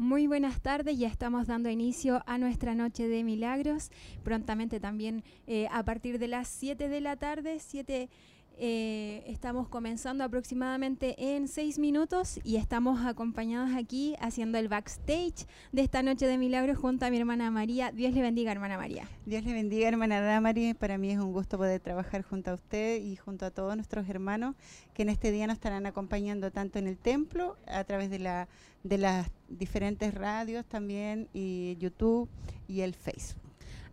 Muy buenas tardes, ya estamos dando inicio a nuestra noche de milagros. Prontamente también eh, a partir de las 7 de la tarde, 7 eh, estamos comenzando aproximadamente en seis minutos y estamos acompañados aquí haciendo el backstage de esta noche de milagros junto a mi hermana María. Dios le bendiga, hermana María. Dios le bendiga, hermana Damari. Para mí es un gusto poder trabajar junto a usted y junto a todos nuestros hermanos que en este día nos estarán acompañando tanto en el templo, a través de, la, de las diferentes radios también, y YouTube y el Facebook.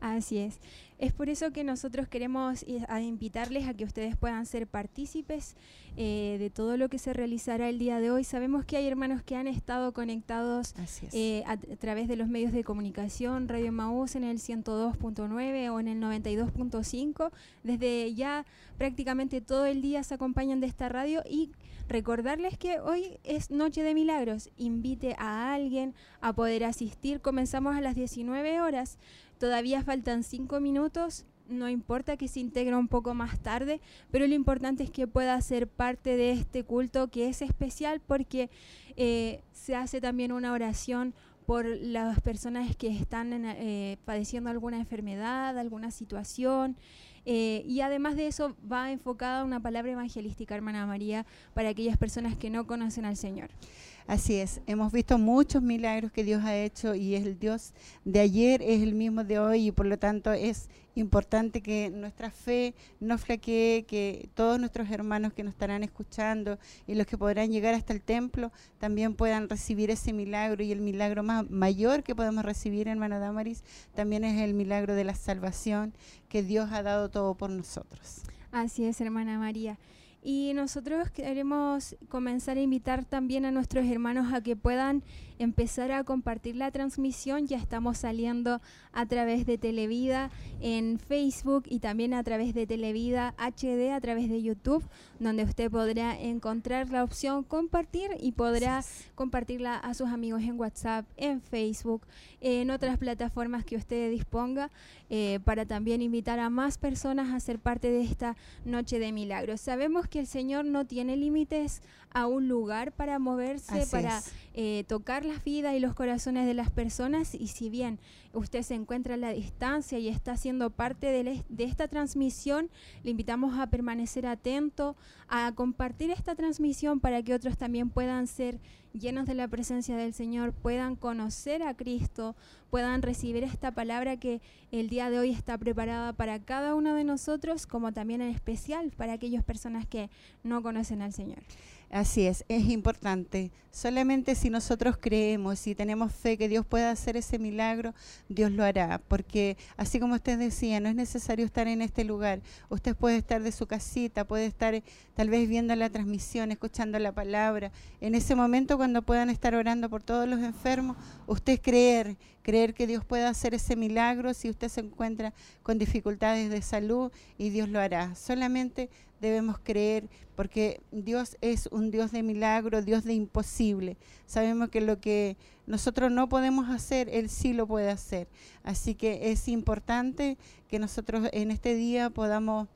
Así es. Es por eso que nosotros queremos invitarles a que ustedes puedan ser partícipes eh, de todo lo que se realizará el día de hoy. Sabemos que hay hermanos que han estado conectados eh, a, través de los medios de comunicación, Radio Maús en el 102.9 o en el 92.5. Desde ya prácticamente todo el día se acompañan de esta radio y recordarles que hoy es Noche de Milagros. Invite a alguien a poder asistir. Comenzamos a las 19 horas. Todavía faltan cinco minutos, no importa que se integre un poco más tarde, pero lo importante es que pueda ser parte de este culto que es especial porque eh, se hace también una oración por las personas que están eh, padeciendo alguna enfermedad, alguna situación. Eh, y además de eso va enfocada una palabra evangelística, hermana María, para aquellas personas que no conocen al Señor. Así es, hemos visto muchos milagros que Dios ha hecho y es el Dios de ayer, es el mismo de hoy y por lo tanto es importante que nuestra fe no flaquee, que todos nuestros hermanos que nos estarán escuchando y los que podrán llegar hasta el templo también puedan recibir ese milagro y el milagro más mayor que podemos recibir, hermana Damaris, también es el milagro de la salvación que Dios ha dado todo por nosotros. Así es, hermana María. Y nosotros queremos comenzar a invitar también a nuestros hermanos a que puedan empezar a compartir la transmisión. Ya estamos saliendo a través de Televida en Facebook y también a través de Televida HD a través de YouTube, donde usted podrá encontrar la opción compartir y podrá compartirla a sus amigos en WhatsApp, en Facebook, en otras plataformas que usted disponga, eh, para también invitar a más personas a ser parte de esta noche de milagros. Sabemos que que el Señor no tiene límites a un lugar para moverse, para eh, tocar las vidas y los corazones de las personas. Y si bien usted se encuentra a la distancia y está siendo parte de, de esta transmisión, le invitamos a permanecer atento, a compartir esta transmisión para que otros también puedan ser llenos de la presencia del Señor, puedan conocer a Cristo, puedan recibir esta palabra que el día de hoy está preparada para cada uno de nosotros, como también en especial para aquellas personas que no conocen al Señor. Así es, es importante. Solamente si nosotros creemos y tenemos fe que Dios pueda hacer ese milagro, Dios lo hará. Porque así como usted decía, no es necesario estar en este lugar. Usted puede estar de su casita, puede estar tal vez viendo la transmisión, escuchando la palabra. En ese momento cuando puedan estar orando por todos los enfermos, usted creer, creer que Dios pueda hacer ese milagro si usted se encuentra con dificultades de salud y Dios lo hará. Solamente debemos creer, porque Dios es un Dios de milagro, Dios de imposible. Sabemos que lo que nosotros no podemos hacer, Él sí lo puede hacer. Así que es importante que nosotros en este día podamos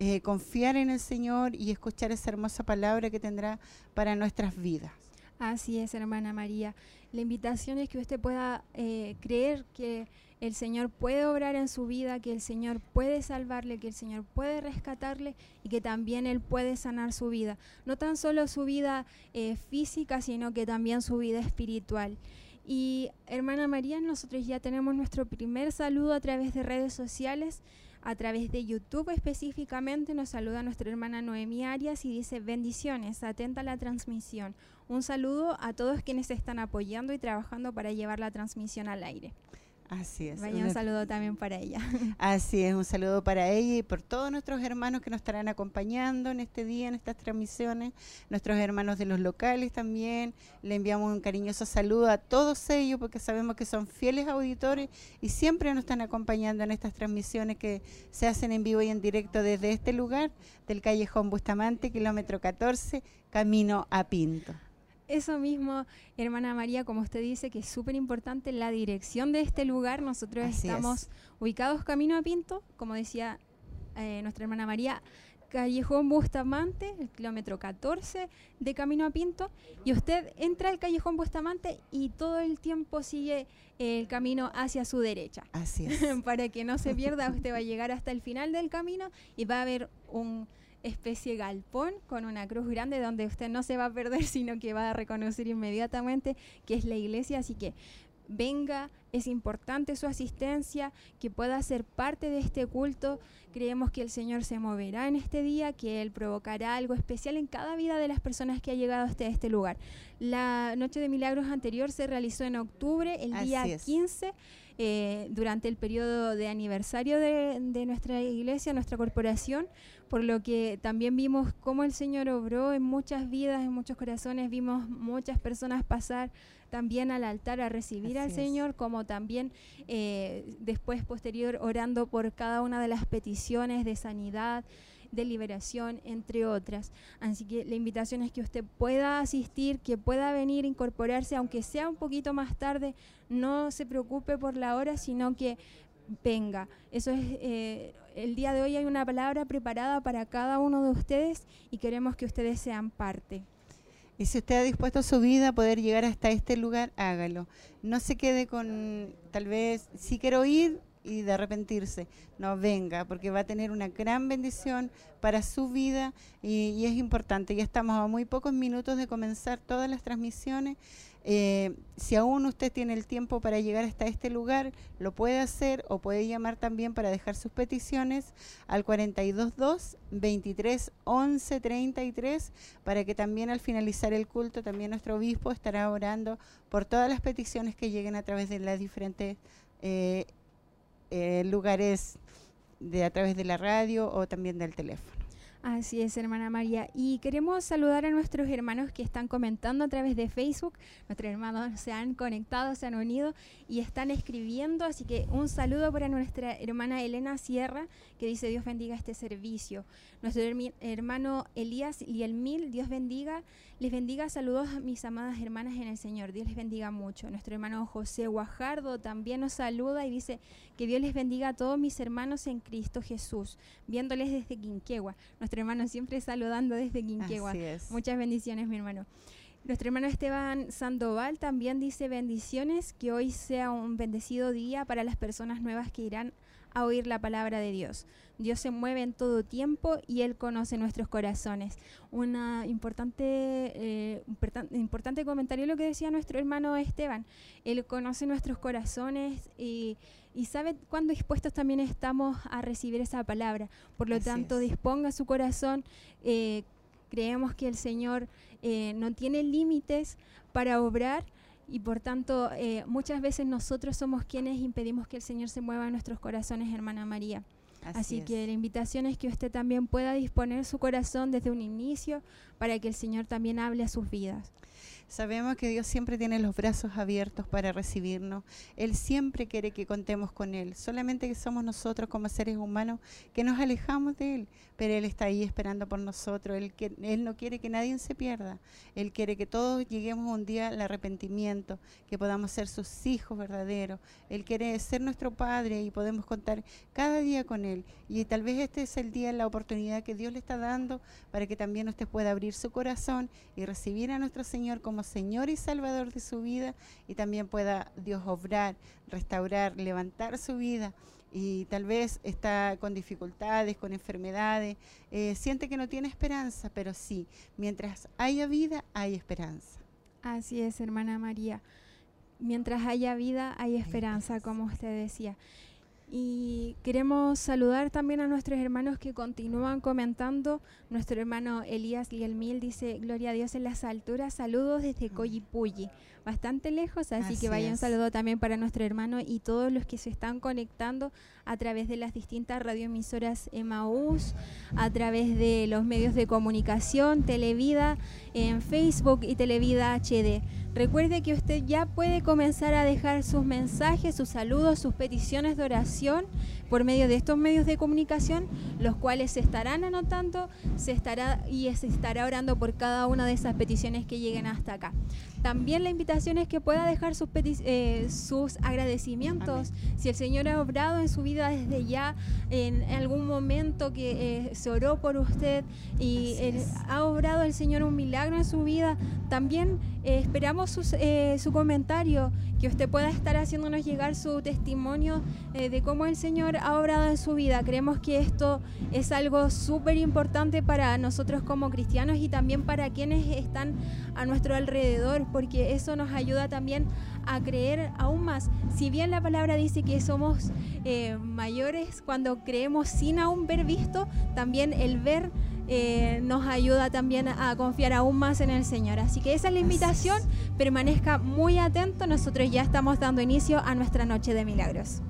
eh, confiar en el Señor y escuchar esa hermosa palabra que tendrá para nuestras vidas. Así es, hermana María. La invitación es que usted pueda eh, creer que el Señor puede obrar en su vida, que el Señor puede salvarle, que el Señor puede rescatarle y que también Él puede sanar su vida. No tan solo su vida eh, física, sino que también su vida espiritual. Y hermana María, nosotros ya tenemos nuestro primer saludo a través de redes sociales a través de YouTube específicamente nos saluda nuestra hermana Noemi Arias y dice bendiciones, atenta a la transmisión. Un saludo a todos quienes están apoyando y trabajando para llevar la transmisión al aire. Así es. Vaya un saludo también para ella. Así es, un saludo para ella y por todos nuestros hermanos que nos estarán acompañando en este día, en estas transmisiones, nuestros hermanos de los locales también. Le enviamos un cariñoso saludo a todos ellos porque sabemos que son fieles auditores y siempre nos están acompañando en estas transmisiones que se hacen en vivo y en directo desde este lugar, del callejón Bustamante, kilómetro 14, camino a Pinto. Eso mismo, hermana María, como usted dice, que es súper importante la dirección de este lugar. Nosotros estamos ubicados camino a Pinto, como decía eh, nuestra hermana María, Callejón Bustamante, el kilómetro 14 de Camino a Pinto, y usted entra al Callejón Bustamante y todo el tiempo sigue el camino hacia su derecha. Así es. Para que no se pierda, usted va a llegar hasta el final del camino y va a ver un especie galpón con una cruz grande donde usted no se va a perder, sino que va a reconocer inmediatamente que es la iglesia. Así que venga, es importante su asistencia, que pueda ser parte de este culto. Creemos que el Señor se moverá en este día, que Él provocará algo especial en cada vida de las personas que ha llegado hasta este lugar. La Noche de Milagros anterior se realizó en octubre, el día 15. Eh, durante el periodo de aniversario de, de, nuestra iglesia, nuestra corporación, por lo que también vimos cómo el Señor obró en muchas vidas, en muchos corazones, vimos muchas personas pasar también al altar a recibir al Señor, como también eh, después, posterior, orando por cada una de las peticiones de sanidad, de liberación, entre otras. Así que la invitación es que usted pueda asistir, que pueda venir, incorporarse, aunque sea un poquito más tarde, no se preocupe por la hora, sino que venga. Eso es, eh, el día de hoy hay una palabra preparada para cada uno de ustedes y queremos que ustedes sean parte. Y si usted ha dispuesto su vida a poder llegar hasta este lugar, hágalo. No se quede con, tal vez, si quiero ir y de arrepentirse. No, venga, porque va a tener una gran bendición para su vida y, es importante. Ya estamos a muy pocos minutos de comenzar todas las transmisiones. Eh, si aún usted tiene el tiempo para llegar hasta este lugar, lo puede hacer o puede llamar también para dejar sus peticiones al 422 23 11 33 para que también al finalizar el culto también nuestro obispo estará orando por todas las peticiones que lleguen a través de las diferentes eh, eh, lugares de a través de la radio o también del teléfono. Así es, hermana María. Y queremos saludar a nuestros hermanos que están comentando a través de Facebook. Nuestros hermanos se han conectado, se han unido y están escribiendo. Así que un saludo para nuestra hermana Elena Sierra, que dice Dios bendiga este servicio. Nuestro hermano Elías y el Mil, Dios bendiga. Les bendiga. Saludos a mis amadas hermanas en el Señor. Dios les bendiga mucho. Nuestro hermano José Guajardo también nos saluda y dice que Dios les bendiga a todos mis hermanos en Cristo Jesús, viéndoles desde Quinquegua hermano siempre saludando desde Quinquegua. Muchas bendiciones, mi hermano. Nuestro hermano Esteban Sandoval también dice bendiciones, que hoy sea un bendecido día para las personas nuevas que irán a oír la palabra de Dios. Dios se mueve en todo tiempo y Él conoce nuestros corazones. Una importante, eh, importante comentario lo que decía nuestro hermano Esteban. Él conoce nuestros corazones y y sabe cuán dispuestos también estamos a recibir esa palabra. Por lo tanto, disponga su corazón. Eh, creemos que el Señor eh, no tiene límites para obrar y por tanto eh, muchas veces nosotros somos quienes impedimos que el Señor se mueva en nuestros corazones, hermana María. Así, que la invitación es que usted también pueda disponer su corazón desde un inicio para que el Señor también hable a sus vidas. Sabemos que Dios siempre tiene los brazos abiertos para recibirnos. Él siempre quiere que contemos con Él. Solamente que somos nosotros como seres humanos que nos alejamos de Él. Pero Él está ahí esperando por nosotros. Él, que, él no quiere que nadie se pierda. Él quiere que todos lleguemos un día al arrepentimiento, que podamos ser sus hijos verdaderos. Él quiere ser nuestro Padre y podemos contar cada día con Él. Y tal vez este es el día, la oportunidad que Dios le está dando para que también usted pueda abrir su corazón y recibir a nuestro Señor como Señor y Salvador de su vida y también pueda Dios obrar, restaurar, levantar su vida y tal vez está con dificultades, con enfermedades, eh, siente que no tiene esperanza, pero sí, mientras haya vida, hay esperanza. Así es, hermana María. Mientras haya vida, hay esperanza, como usted decía. Y queremos saludar también a nuestros hermanos que continúan comentando. Nuestro hermano Elías Lielmil dice, Gloria a Dios en las alturas, saludos desde Coyipulli, bastante lejos, así, que vaya un saludo también para nuestro hermano y todos los que se están conectando a través de las distintas radioemisoras Emaús, a través de los medios de comunicación, Televida, en Facebook y Televida HD. Recuerde que usted ya puede comenzar a dejar sus mensajes, sus saludos, sus peticiones de oración por medio de estos medios de comunicación, los cuales se estarán anotando se estará, y se estará orando por cada una de esas peticiones que lleguen hasta acá. También la invitación es que pueda dejar sus, eh, sus agradecimientos. Si el Señor ha obrado en su vida, desde ya, en algún momento que eh, se oró por usted y ha obrado el Señor un milagro en su vida, también eh, esperamos su comentario, que usted pueda estar haciéndonos llegar su testimonio de cómo el Señor ha obrado en su vida. Creemos que esto es algo súper importante para nosotros como cristianos y también para quienes están a nuestro alrededor, porque eso nos ayuda también a creer aún más. Si bien la palabra dice que somos eh, mayores cuando creemos sin aún ver visto, también el ver eh, nos ayuda también a confiar aún más en el Señor. Así que esa es la invitación, permanezca muy atento, nosotros ya estamos dando inicio a nuestra noche de milagros.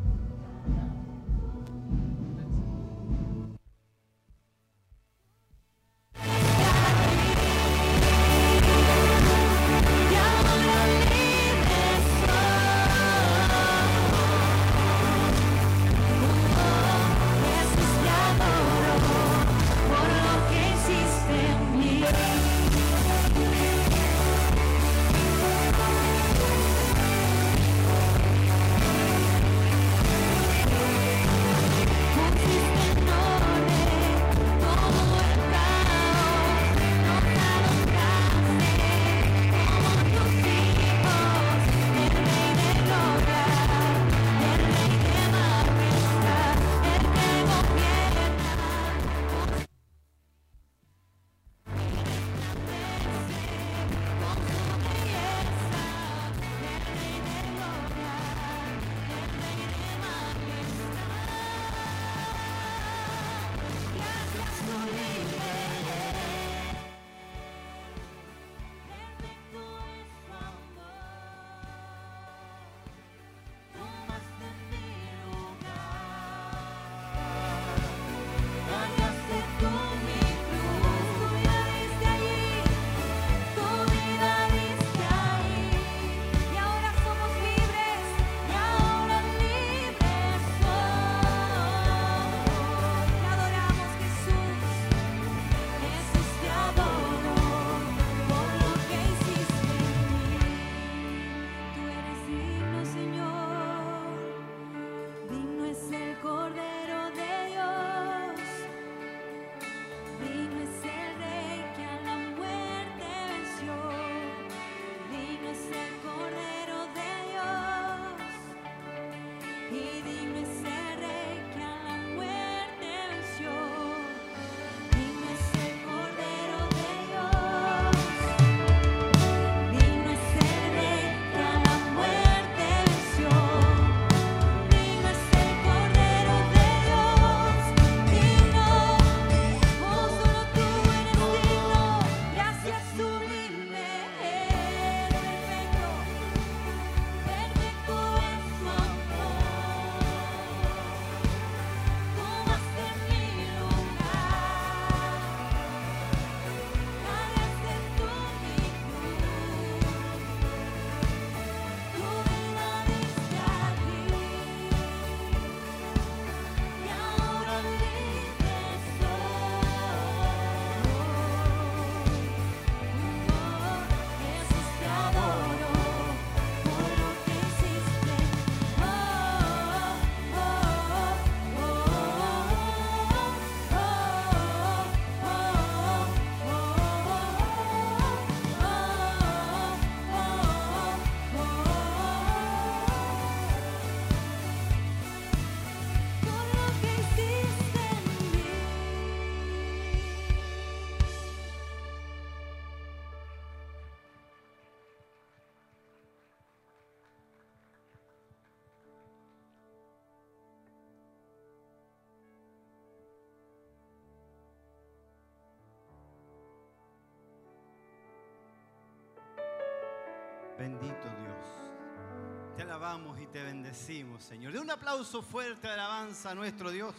Te bendecimos, Señor. De un aplauso fuerte alabanza a nuestro Dios.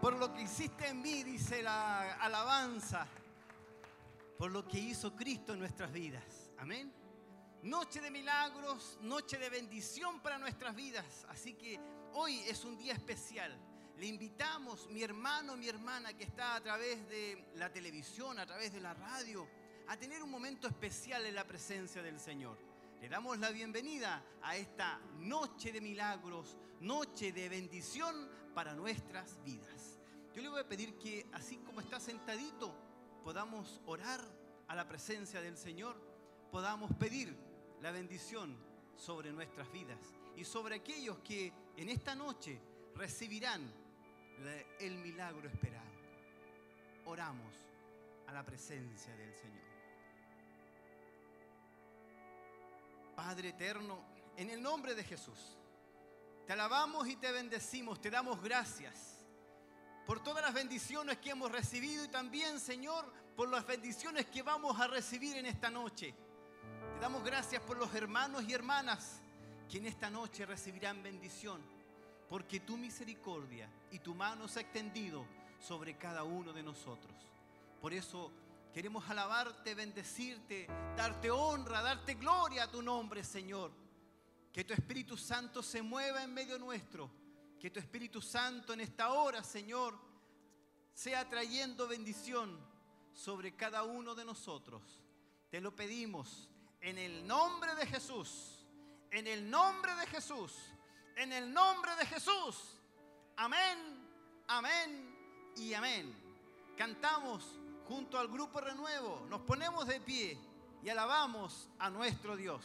Por lo que hiciste en mí, dice la alabanza. Por lo que hizo Cristo en nuestras vidas. Amén. Noche de milagros, noche de bendición para nuestras vidas. Así que hoy es un día especial. Le invitamos, mi hermano, mi hermana que está a través de la televisión, a través de la radio a tener un momento especial en la presencia del Señor. Le damos la bienvenida a esta noche de milagros, noche de bendición para nuestras vidas. Yo le voy a pedir que así como está sentadito, podamos orar a la presencia del Señor, podamos pedir la bendición sobre nuestras vidas y sobre aquellos que en esta noche recibirán el milagro esperado. Oramos a la presencia del Señor. Padre eterno, en el nombre de Jesús, te alabamos y te bendecimos, te damos gracias por todas las bendiciones que hemos recibido y también, Señor, por las bendiciones que vamos a recibir en esta noche. Te damos gracias por los hermanos y hermanas que en esta noche recibirán bendición, porque tu misericordia y tu mano se ha extendido sobre cada uno de nosotros. Por eso Queremos alabarte, bendecirte, darte honra, darte gloria a tu nombre, Señor. Que tu Espíritu Santo se mueva en medio nuestro. Que tu Espíritu Santo en esta hora, Señor, sea trayendo bendición sobre cada uno de nosotros. Te lo pedimos en el nombre de Jesús. En el nombre de Jesús. En el nombre de Jesús. Amén, amén y amén. Cantamos junto al grupo Renuevo, nos ponemos de pie y alabamos a nuestro Dios.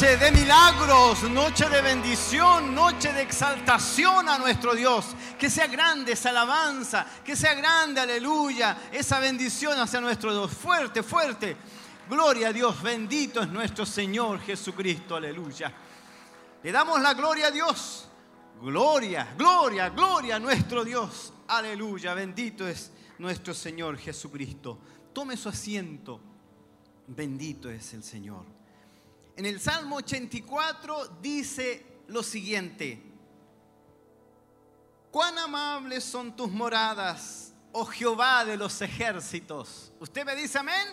Noche de milagros, noche de bendición, noche de exaltación a nuestro Dios. Que sea grande esa alabanza, que sea grande, aleluya, esa bendición hacia nuestro Dios. Fuerte, fuerte. Gloria a Dios, bendito es nuestro Señor Jesucristo, aleluya. Le damos la gloria a Dios. Gloria, gloria, gloria a nuestro Dios. Aleluya, bendito es nuestro Señor Jesucristo. Tome su asiento. Bendito es el Señor. En el Salmo 84 dice lo siguiente. Cuán amables son tus moradas, oh Jehová de los ejércitos. ¿Usted me dice amén?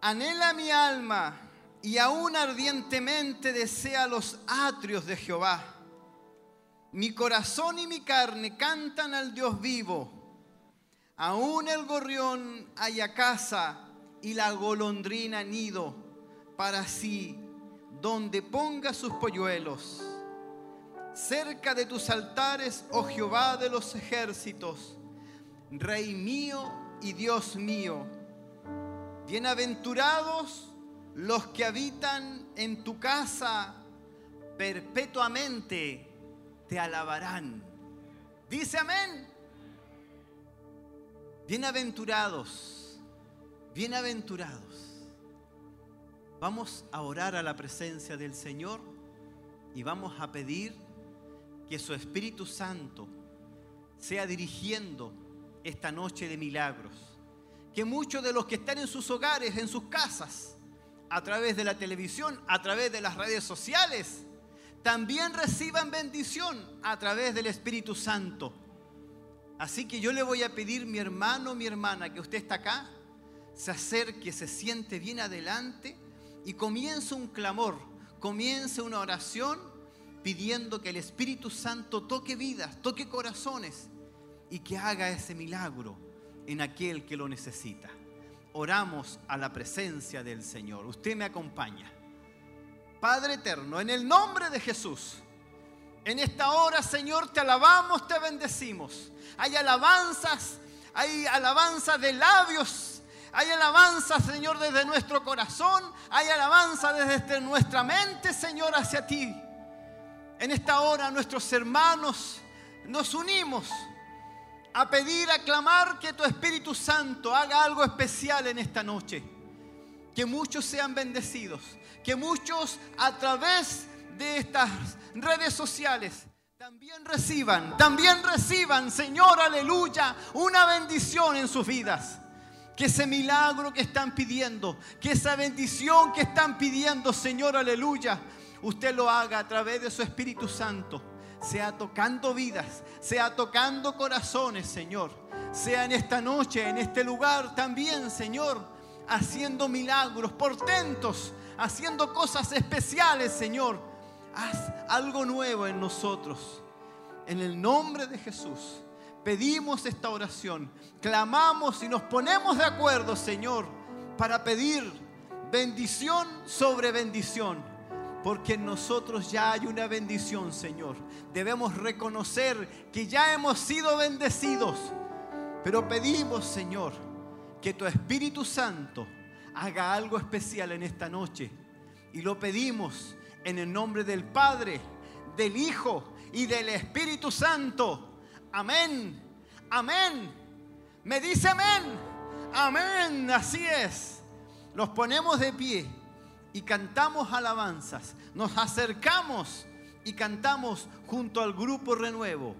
Anhela mi alma y aún ardientemente desea los atrios de Jehová. Mi corazón y mi carne cantan al Dios vivo. Aún el gorrión haya casa y la golondrina nido para sí, donde ponga sus polluelos. Cerca de tus altares, oh Jehová de los ejércitos, Rey mío y Dios mío. Bienaventurados los que habitan en tu casa perpetuamente te alabarán. Dice amén. Bienaventurados, bienaventurados. Vamos a orar a la presencia del Señor y vamos a pedir que su Espíritu Santo sea dirigiendo esta noche de milagros. Que muchos de los que están en sus hogares, en sus casas, a través de la televisión, a través de las redes sociales, también reciban bendición a través del Espíritu Santo. Así que yo le voy a pedir, mi hermano, mi hermana, que usted está acá, se acerque, se siente bien adelante y comience un clamor, comience una oración pidiendo que el Espíritu Santo toque vidas, toque corazones y que haga ese milagro en aquel que lo necesita oramos a la presencia del Señor. Usted me acompaña. Padre eterno, en el nombre de Jesús, en esta hora, Señor, te alabamos, te bendecimos. Hay alabanzas, hay alabanzas de labios, hay alabanzas, Señor, desde nuestro corazón, hay alabanza desde nuestra mente, Señor, hacia ti. En esta hora, nuestros hermanos nos unimos a pedir, a clamar que tu Espíritu Santo haga algo especial en esta noche. Que muchos sean bendecidos, que muchos a través de estas redes sociales también reciban, también reciban, Señor, aleluya, una bendición en sus vidas. Que ese milagro que están pidiendo, que esa bendición que están pidiendo, Señor, aleluya, usted lo haga a través de su Espíritu Santo sea tocando vidas, sea tocando corazones, Señor. Sea en esta noche, en este lugar también, Señor, haciendo milagros, portentos, haciendo cosas especiales, Señor. Haz algo nuevo en nosotros. En el nombre de Jesús pedimos esta oración, clamamos y nos ponemos de acuerdo, Señor, para pedir bendición sobre bendición porque en nosotros ya hay una bendición, Señor. Debemos reconocer que ya hemos sido bendecidos. Pero pedimos, Señor, que tu Espíritu Santo haga algo especial en esta noche. Y lo pedimos en el nombre del Padre, del Hijo y del Espíritu Santo. Amén. Amén. Me dice amén. Amén. Así es. Nos ponemos de pie y cantamos alabanzas. Nos acercamos y cantamos junto al grupo Renuevo.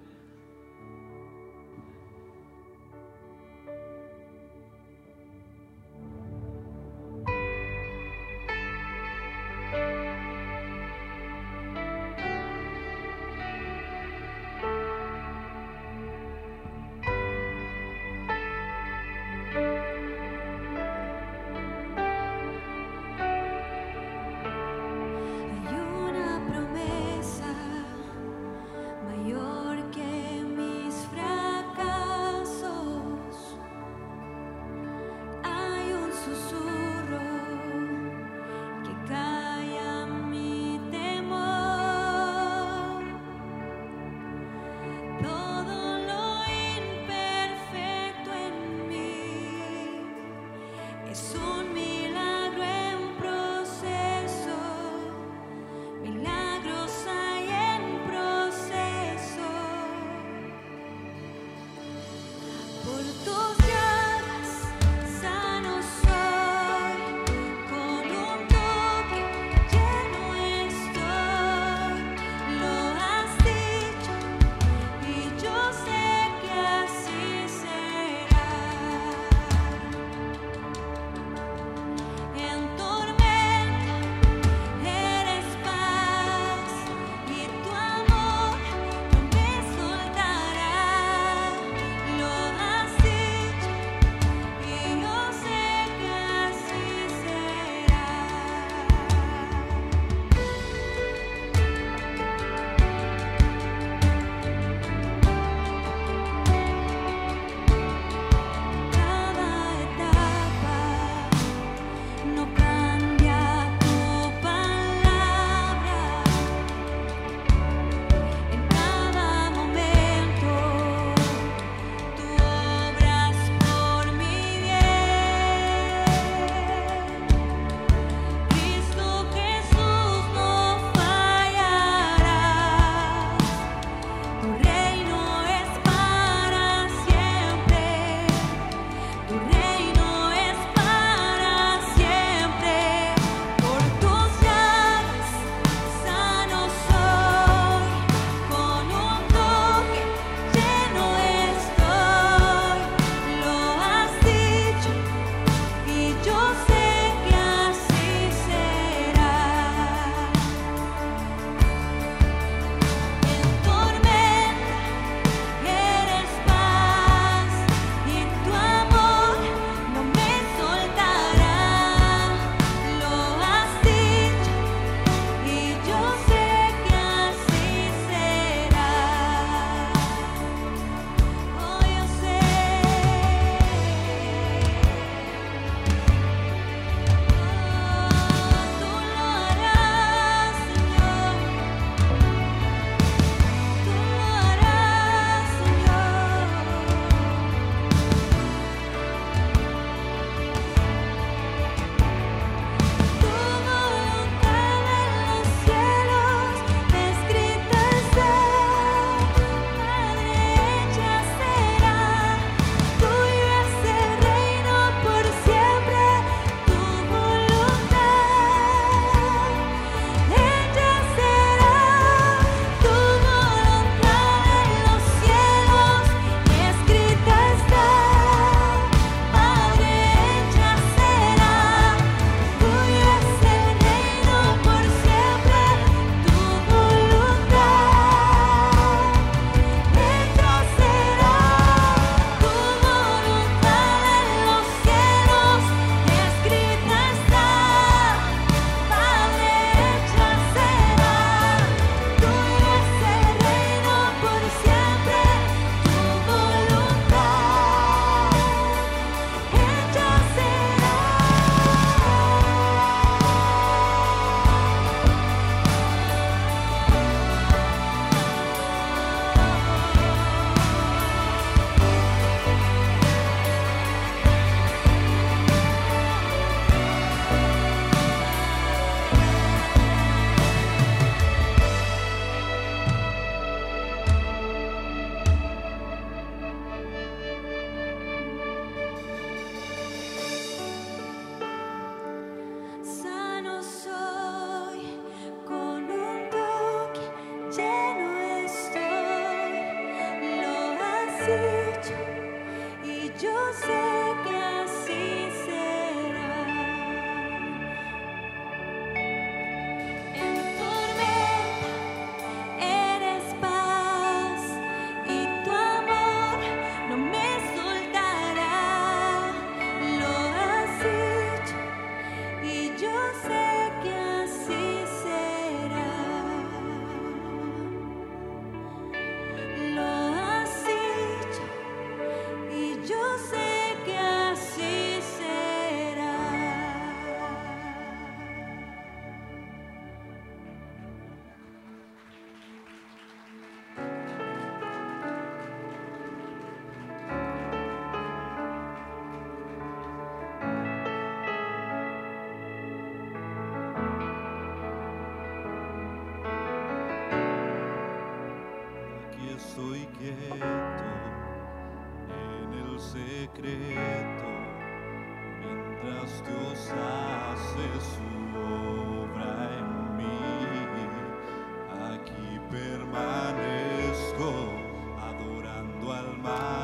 my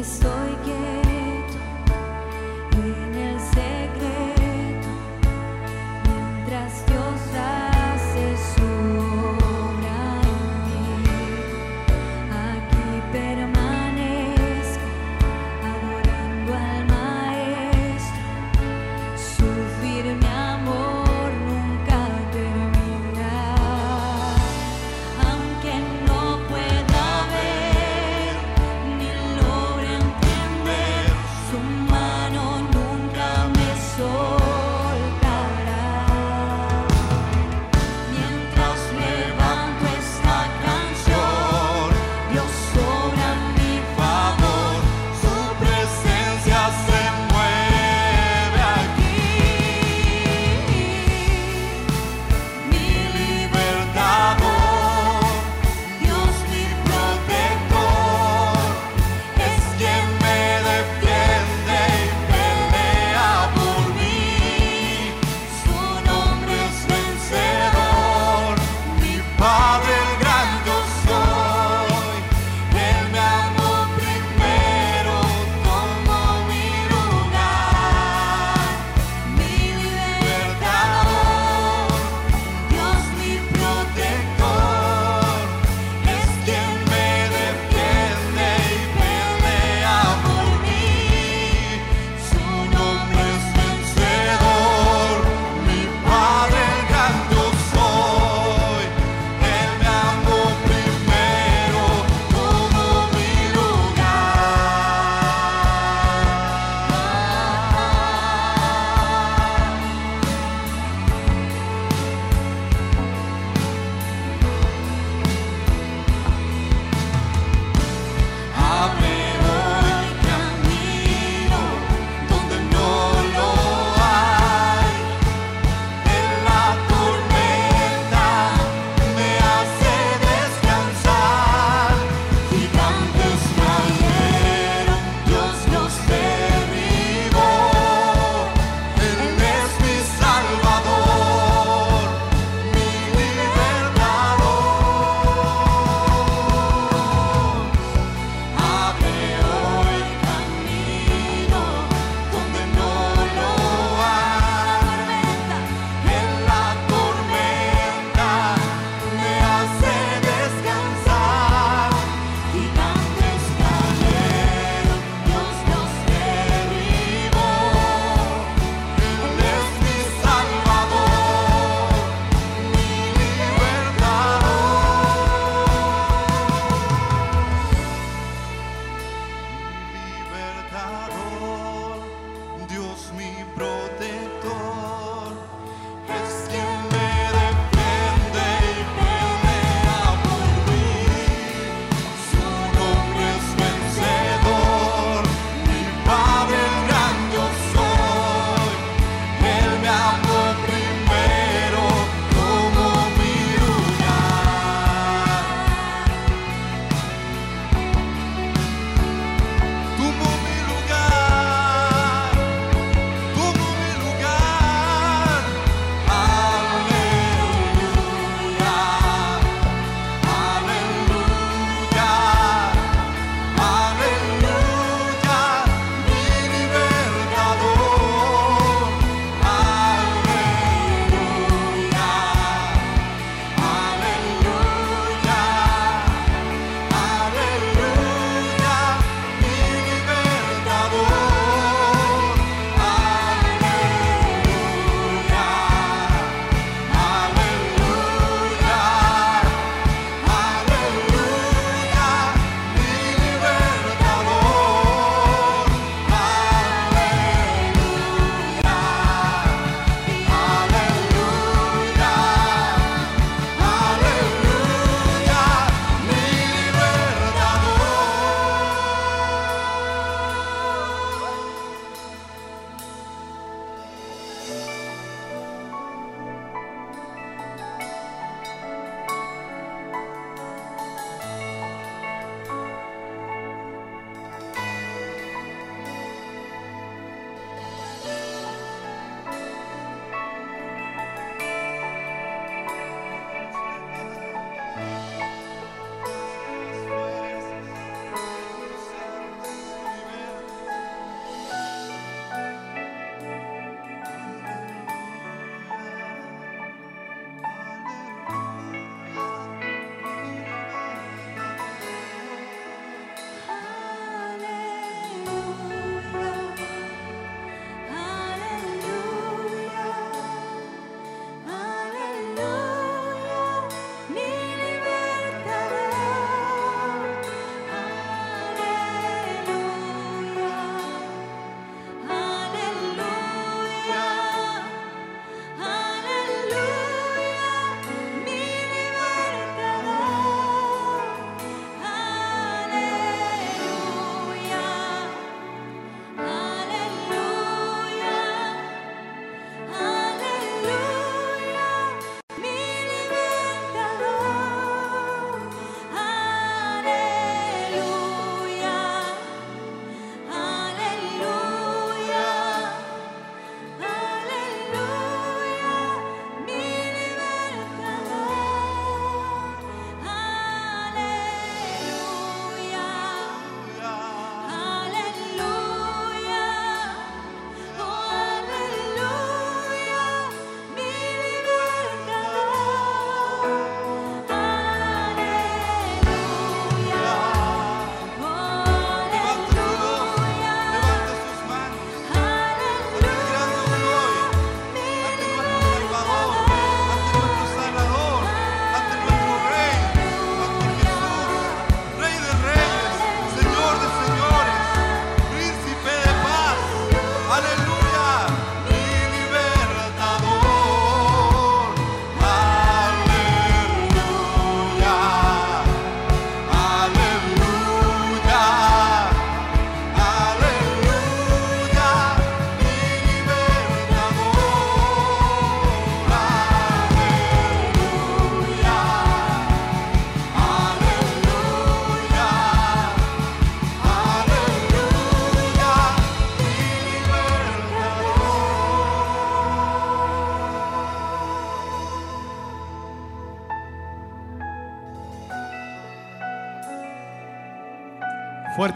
Aquí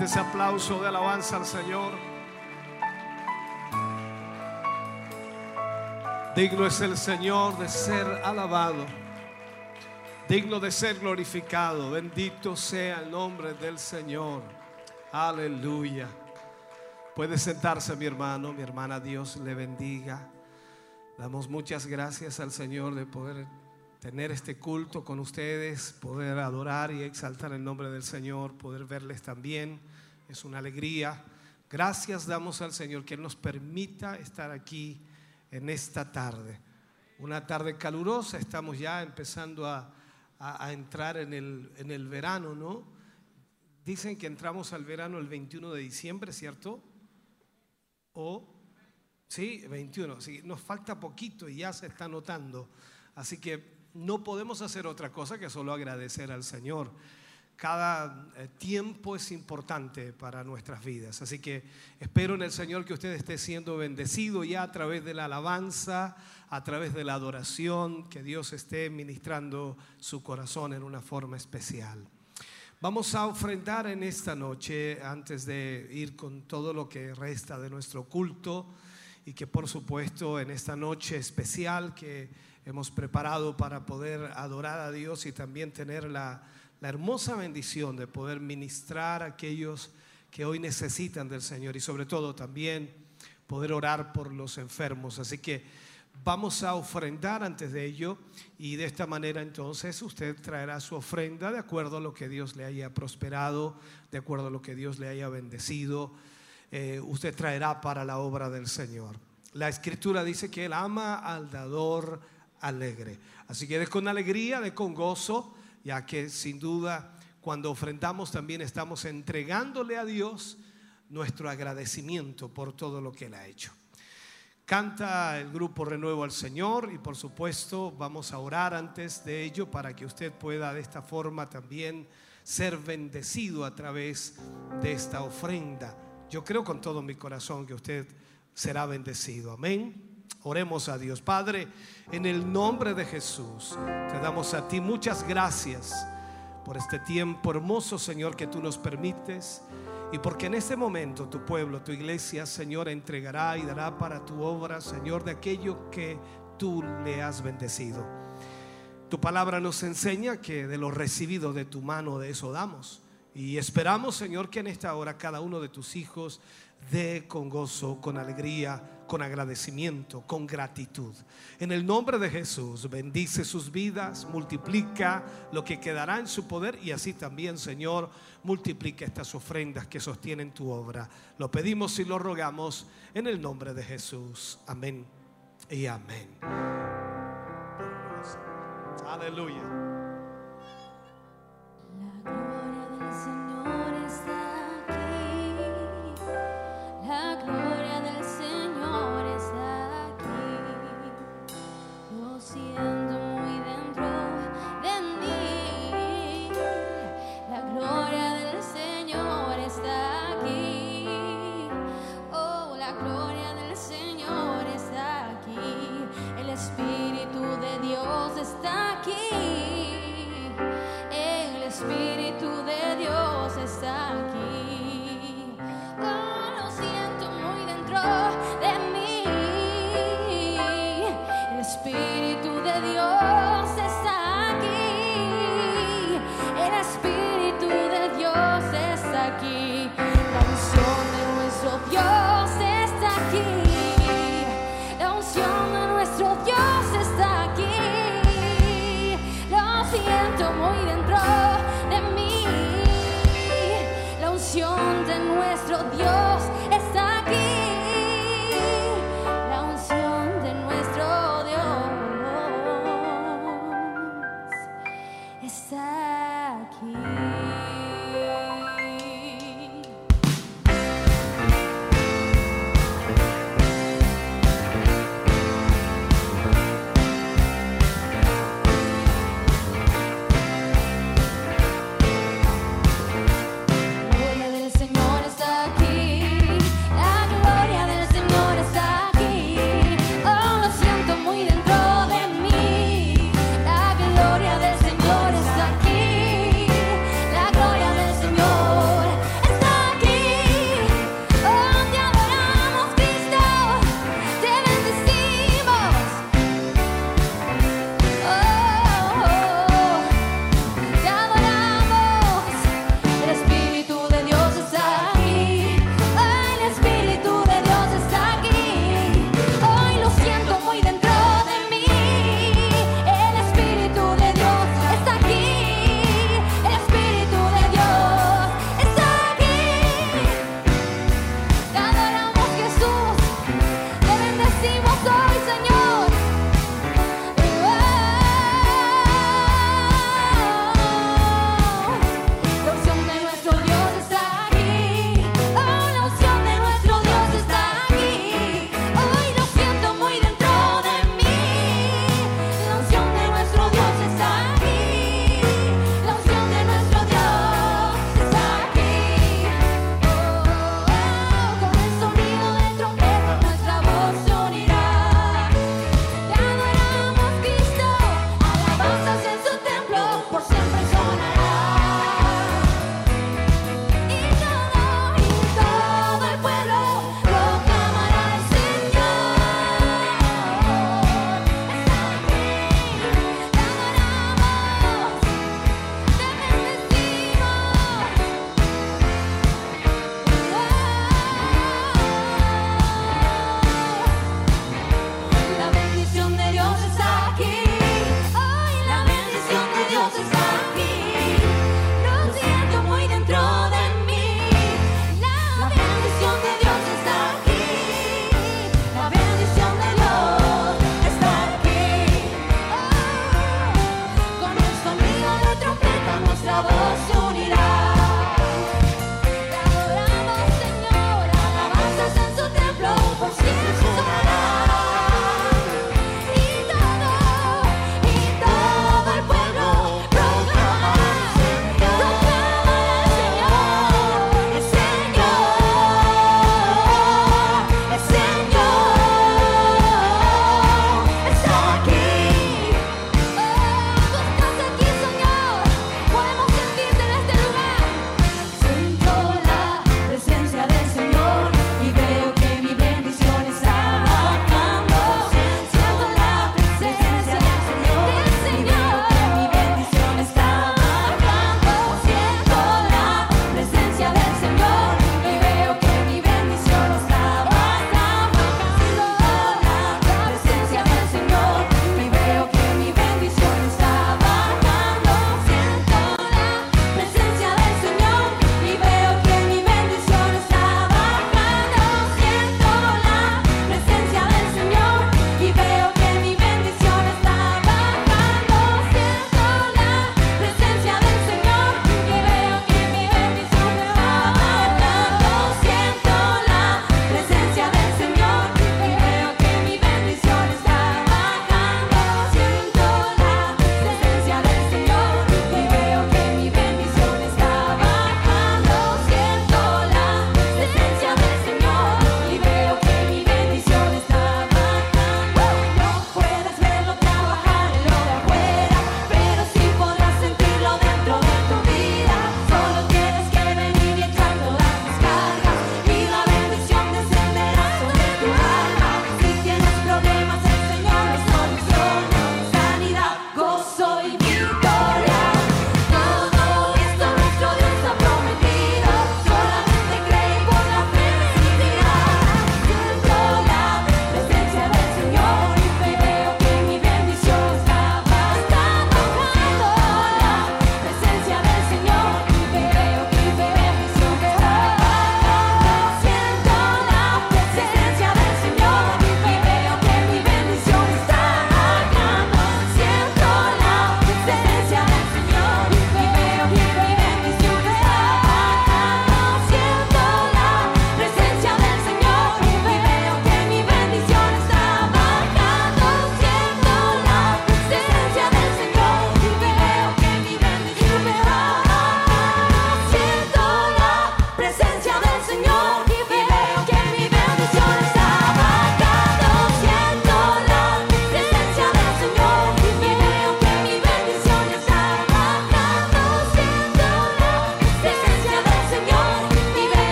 Ese aplauso de alabanza al Señor. Digno es el Señor de ser alabado. Digno de ser glorificado. Bendito sea el nombre del Señor. Aleluya. Puede sentarse mi hermano, mi hermana. Dios le bendiga. Damos muchas gracias al Señor de poder tener este culto con ustedes, poder adorar y exaltar el nombre del Señor, poder verles también. Es una alegría. Gracias damos al Señor que nos permita estar aquí en esta tarde. Una tarde calurosa, estamos ya empezando a, a- a entrar en el, en el verano, ¿no? Dicen que entramos al verano el 21 de diciembre, ¿cierto? O, sí, 21, sí, nos falta poquito y ya se está notando. Así que no podemos hacer otra cosa que solo agradecer al Señor. Cada eh, tiempo es importante para nuestras vidas. Así que espero en el Señor que usted esté siendo bendecido ya a través de la alabanza, a través de la adoración, que Dios esté ministrando su corazón en una forma especial. Vamos a ofrendar en esta noche, antes de ir con todo lo que resta de nuestro culto, y que por supuesto en esta noche especial que hemos preparado para poder adorar a Dios y también tener la, la hermosa bendición de poder ministrar a aquellos que hoy necesitan del Señor y sobre todo también poder orar por los enfermos. Así que vamos a ofrendar antes de ello y de esta manera entonces usted traerá su ofrenda de acuerdo a lo que Dios le haya prosperado, de acuerdo a lo que Dios le haya bendecido. eh, usted traerá para la obra del Señor. La escritura dice que Él ama al dador alegre. Así que de con alegría, de con gozo, ya que sin duda cuando ofrendamos también estamos entregándole a Dios nuestro agradecimiento por todo lo que Él ha hecho. Canta el grupo Renuevo al Señor y por supuesto vamos a orar antes de ello para que usted pueda de esta forma también ser bendecido a través de esta ofrenda. Yo creo con todo mi corazón que usted será bendecido. Amén. Oremos a Dios. Padre, en el nombre de Jesús, te damos a ti muchas gracias por este tiempo hermoso, Señor, que tú nos permites. Y porque en este momento tu pueblo, tu iglesia, Señor, entregará y dará para tu obra, Señor, de aquello que tú le has bendecido. Tu palabra nos enseña que de lo recibido de tu mano, de eso damos. Y esperamos, Señor, que en esta hora cada uno de tus hijos dé con gozo, con alegría, con agradecimiento, con gratitud. En el nombre de Jesús, bendice sus vidas, multiplica lo que quedará en su poder y así también, Señor, multiplica estas ofrendas que sostienen tu obra. Lo pedimos y lo rogamos en el nombre de Jesús. Amén y amén. Aleluya.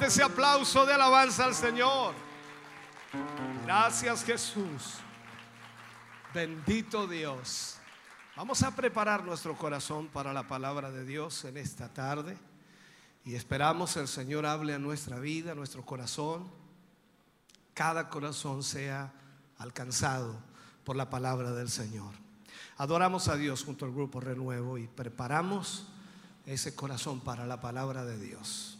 Fuerte ese aplauso de alabanza al Señor. Gracias Jesús. Bendito Dios. Vamos a preparar nuestro corazón para la palabra de Dios en esta tarde. Y esperamos el Señor hable a nuestra vida, a nuestro corazón. Cada corazón sea alcanzado por la palabra del Señor. Adoramos a Dios junto al grupo Renuevo y preparamos ese corazón para la palabra de Dios.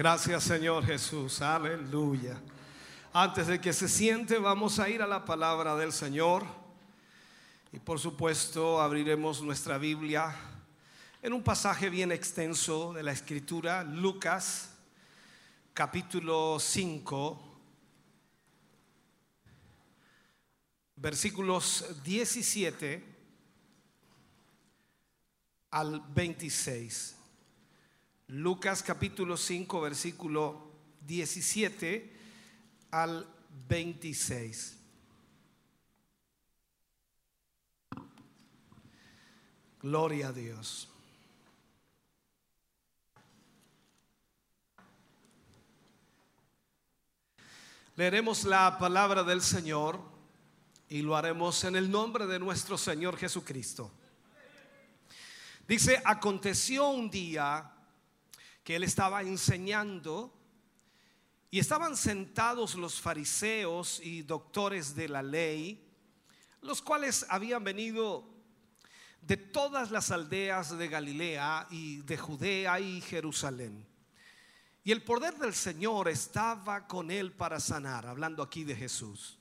Gracias Señor Jesús, aleluya. Antes de que se siente, vamos a ir a la palabra del Señor. Y por supuesto abriremos nuestra Biblia en un pasaje bien extenso de la Escritura, Lucas capítulo 5, versículos 17 al 26. Lucas capítulo 5, versículo 17 al 26. Gloria a Dios. Leeremos la palabra del Señor y lo haremos en el nombre de nuestro Señor Jesucristo. Dice, aconteció un día él estaba enseñando y estaban sentados los fariseos y doctores de la ley, los cuales habían venido de todas las aldeas de Galilea y de Judea y Jerusalén. Y el poder del Señor estaba con él para sanar, hablando aquí de Jesús.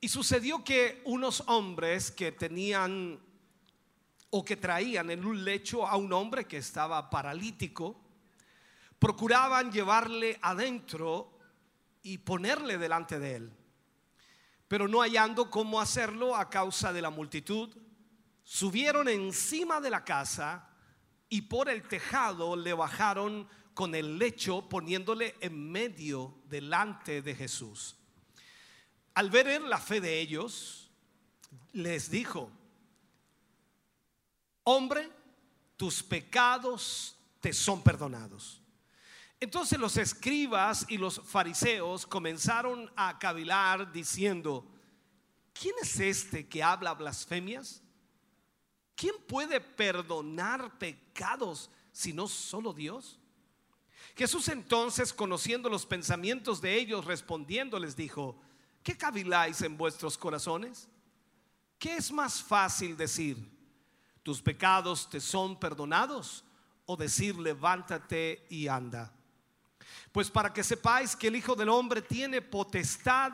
Y sucedió que unos hombres que tenían o que traían en un lecho a un hombre que estaba paralítico, procuraban llevarle adentro y ponerle delante de él. Pero no hallando cómo hacerlo a causa de la multitud, subieron encima de la casa y por el tejado le bajaron con el lecho poniéndole en medio delante de Jesús. Al ver la fe de ellos, les dijo, hombre, tus pecados te son perdonados. Entonces los escribas y los fariseos comenzaron a cavilar diciendo, ¿quién es este que habla blasfemias? ¿Quién puede perdonar pecados si no solo Dios? Jesús entonces, conociendo los pensamientos de ellos, respondiendo, les dijo, ¿qué caviláis en vuestros corazones? ¿Qué es más fácil decir? ¿Tus pecados te son perdonados? O decir, levántate y anda. Pues para que sepáis que el Hijo del Hombre tiene potestad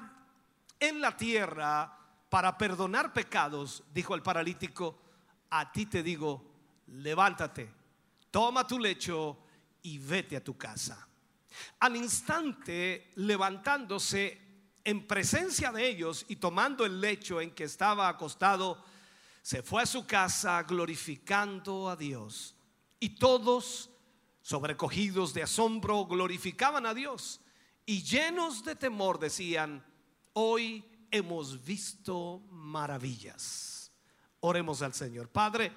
en la tierra para perdonar pecados, dijo el paralítico, a ti te digo, levántate, toma tu lecho y vete a tu casa. Al instante, levantándose en presencia de ellos y tomando el lecho en que estaba acostado, se fue a su casa glorificando a Dios. Y todos, sobrecogidos de asombro, glorificaban a Dios. Y llenos de temor decían, hoy hemos visto maravillas. Oremos al Señor. Padre,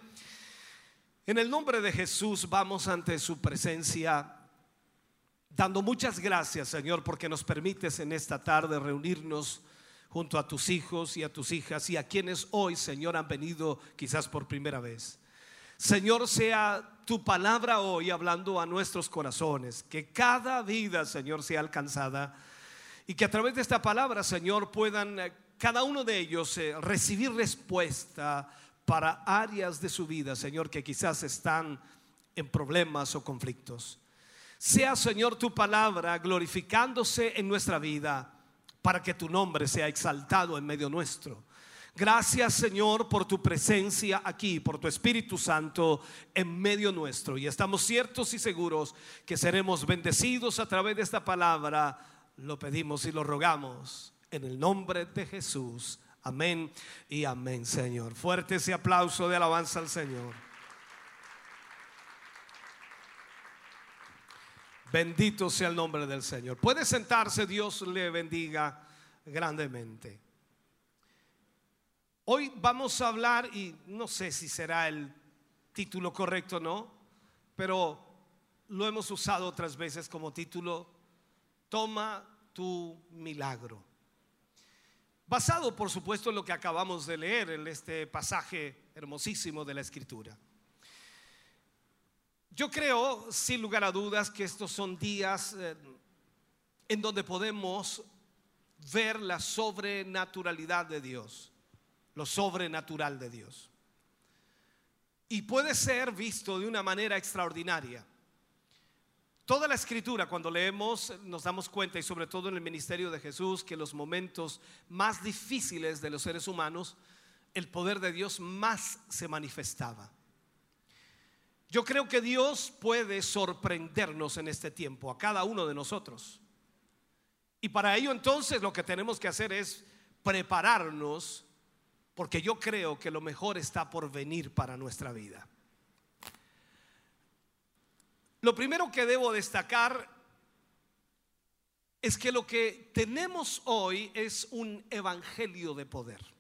en el nombre de Jesús vamos ante su presencia dando muchas gracias, Señor, porque nos permites en esta tarde reunirnos junto a tus hijos y a tus hijas y a quienes hoy, Señor, han venido quizás por primera vez. Señor, sea tu palabra hoy hablando a nuestros corazones, que cada vida, Señor, sea alcanzada y que a través de esta palabra, Señor, puedan eh, cada uno de ellos eh, recibir respuesta para áreas de su vida, Señor, que quizás están en problemas o conflictos. Sea, Señor, tu palabra glorificándose en nuestra vida para que tu nombre sea exaltado en medio nuestro. Gracias Señor por tu presencia aquí, por tu Espíritu Santo en medio nuestro. Y estamos ciertos y seguros que seremos bendecidos a través de esta palabra. Lo pedimos y lo rogamos en el nombre de Jesús. Amén y amén Señor. Fuerte ese aplauso de alabanza al Señor. Bendito sea el nombre del Señor. Puede sentarse, Dios le bendiga grandemente. Hoy vamos a hablar, y no sé si será el título correcto o no, pero lo hemos usado otras veces como título, Toma tu milagro. Basado, por supuesto, en lo que acabamos de leer en este pasaje hermosísimo de la Escritura. Yo creo, sin lugar a dudas, que estos son días eh, en donde podemos ver la sobrenaturalidad de Dios, lo sobrenatural de Dios. Y puede ser visto de una manera extraordinaria. Toda la escritura, cuando leemos, nos damos cuenta, y sobre todo en el ministerio de Jesús, que los momentos más difíciles de los seres humanos, el poder de Dios más se manifestaba. Yo creo que Dios puede sorprendernos en este tiempo, a cada uno de nosotros. Y para ello entonces lo que tenemos que hacer es prepararnos, porque yo creo que lo mejor está por venir para nuestra vida. Lo primero que debo destacar es que lo que tenemos hoy es un evangelio de poder.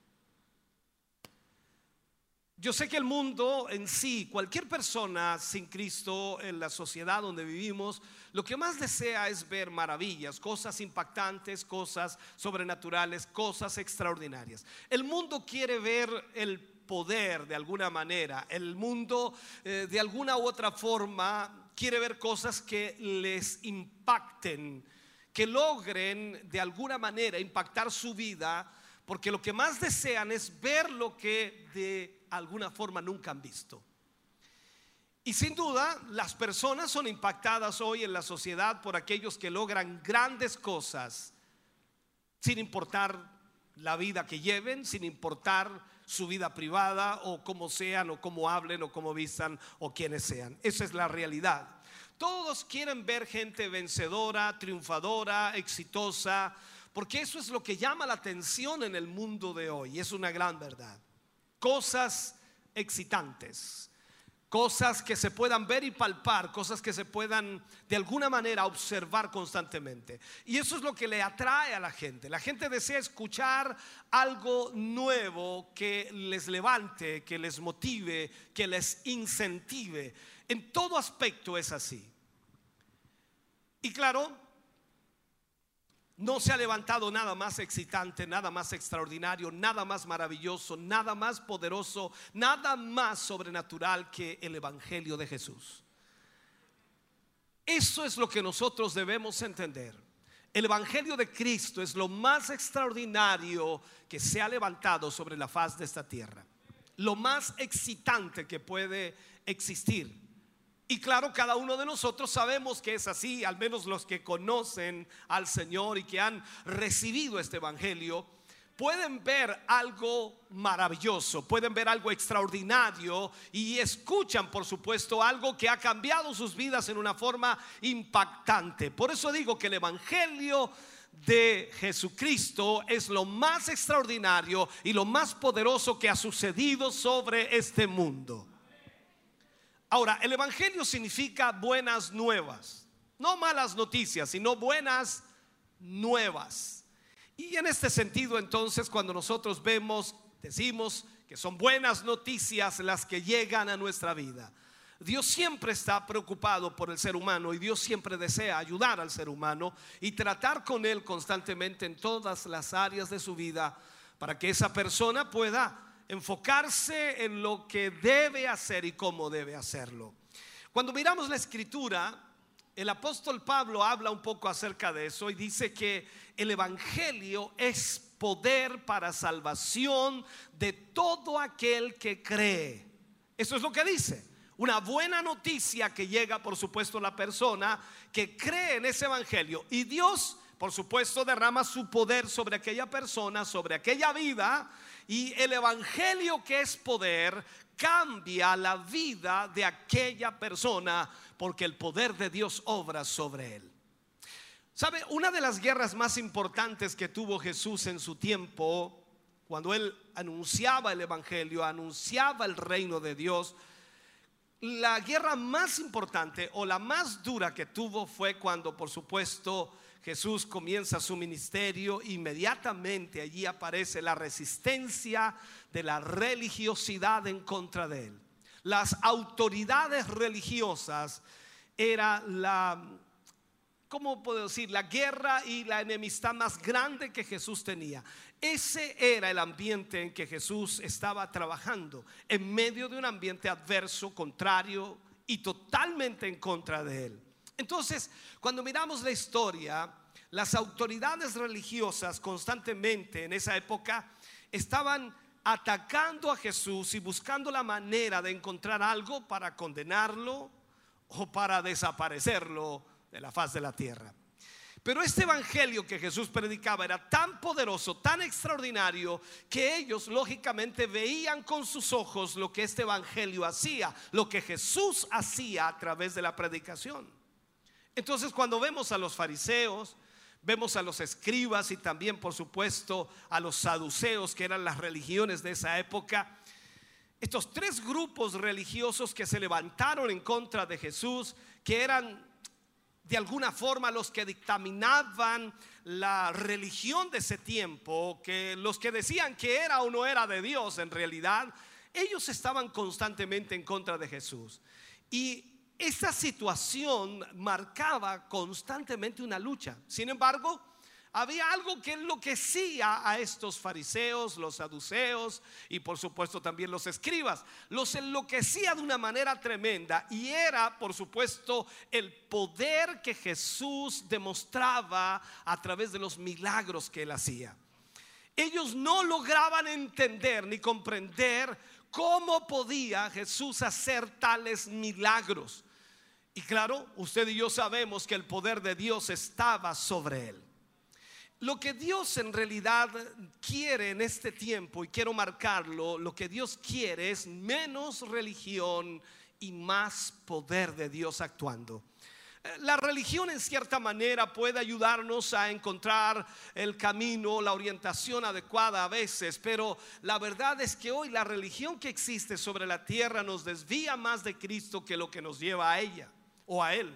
Yo sé que el mundo en sí, cualquier persona sin Cristo en la sociedad donde vivimos, lo que más desea es ver maravillas, cosas impactantes, cosas sobrenaturales, cosas extraordinarias. El mundo quiere ver el poder de alguna manera. El mundo eh, de alguna u otra forma quiere ver cosas que les impacten, que logren de alguna manera impactar su vida, porque lo que más desean es ver lo que de alguna forma nunca han visto. Y sin duda, las personas son impactadas hoy en la sociedad por aquellos que logran grandes cosas, sin importar la vida que lleven, sin importar su vida privada o cómo sean o cómo hablen o cómo vistan o quienes sean. Esa es la realidad. Todos quieren ver gente vencedora, triunfadora, exitosa, porque eso es lo que llama la atención en el mundo de hoy. Es una gran verdad. Cosas excitantes, cosas que se puedan ver y palpar, cosas que se puedan de alguna manera observar constantemente. Y eso es lo que le atrae a la gente. La gente desea escuchar algo nuevo que les levante, que les motive, que les incentive. En todo aspecto es así. Y claro, no se ha levantado nada más excitante, nada más extraordinario, nada más maravilloso, nada más poderoso, nada más sobrenatural que el Evangelio de Jesús. Eso es lo que nosotros debemos entender. El Evangelio de Cristo es lo más extraordinario que se ha levantado sobre la faz de esta tierra. Lo más excitante que puede existir. Y claro, cada uno de nosotros sabemos que es así, al menos los que conocen al Señor y que han recibido este Evangelio, pueden ver algo maravilloso, pueden ver algo extraordinario y escuchan, por supuesto, algo que ha cambiado sus vidas en una forma impactante. Por eso digo que el Evangelio de Jesucristo es lo más extraordinario y lo más poderoso que ha sucedido sobre este mundo. Ahora, el Evangelio significa buenas nuevas, no malas noticias, sino buenas nuevas. Y en este sentido, entonces, cuando nosotros vemos, decimos que son buenas noticias las que llegan a nuestra vida. Dios siempre está preocupado por el ser humano y Dios siempre desea ayudar al ser humano y tratar con él constantemente en todas las áreas de su vida para que esa persona pueda enfocarse en lo que debe hacer y cómo debe hacerlo. Cuando miramos la escritura, el apóstol Pablo habla un poco acerca de eso y dice que el Evangelio es poder para salvación de todo aquel que cree. Eso es lo que dice. Una buena noticia que llega, por supuesto, a la persona que cree en ese Evangelio. Y Dios, por supuesto, derrama su poder sobre aquella persona, sobre aquella vida y el Evangelio que es poder cambia la vida de aquella persona porque el poder de Dios obra sobre él. ¿Sabe? Una de las guerras más importantes que tuvo Jesús en su tiempo, cuando él anunciaba el Evangelio, anunciaba el reino de Dios, la guerra más importante o la más dura que tuvo fue cuando, por supuesto, Jesús comienza su ministerio, inmediatamente allí aparece la resistencia de la religiosidad en contra de él. Las autoridades religiosas era la, ¿cómo puedo decir? La guerra y la enemistad más grande que Jesús tenía. Ese era el ambiente en que Jesús estaba trabajando, en medio de un ambiente adverso, contrario y totalmente en contra de él. Entonces, cuando miramos la historia, las autoridades religiosas constantemente en esa época estaban atacando a Jesús y buscando la manera de encontrar algo para condenarlo o para desaparecerlo de la faz de la tierra. Pero este evangelio que Jesús predicaba era tan poderoso, tan extraordinario, que ellos lógicamente veían con sus ojos lo que este evangelio hacía, lo que Jesús hacía a través de la predicación. Entonces cuando vemos a los fariseos, vemos a los escribas y también por supuesto a los saduceos, que eran las religiones de esa época, estos tres grupos religiosos que se levantaron en contra de Jesús, que eran de alguna forma los que dictaminaban la religión de ese tiempo, que los que decían que era o no era de Dios en realidad, ellos estaban constantemente en contra de Jesús. Y esa situación marcaba constantemente una lucha. Sin embargo, había algo que enloquecía a estos fariseos, los saduceos y por supuesto también los escribas. Los enloquecía de una manera tremenda y era por supuesto el poder que Jesús demostraba a través de los milagros que él hacía. Ellos no lograban entender ni comprender cómo podía Jesús hacer tales milagros. Y claro, usted y yo sabemos que el poder de Dios estaba sobre él. Lo que Dios en realidad quiere en este tiempo, y quiero marcarlo, lo que Dios quiere es menos religión y más poder de Dios actuando. La religión en cierta manera puede ayudarnos a encontrar el camino, la orientación adecuada a veces, pero la verdad es que hoy la religión que existe sobre la tierra nos desvía más de Cristo que lo que nos lleva a ella o a Él.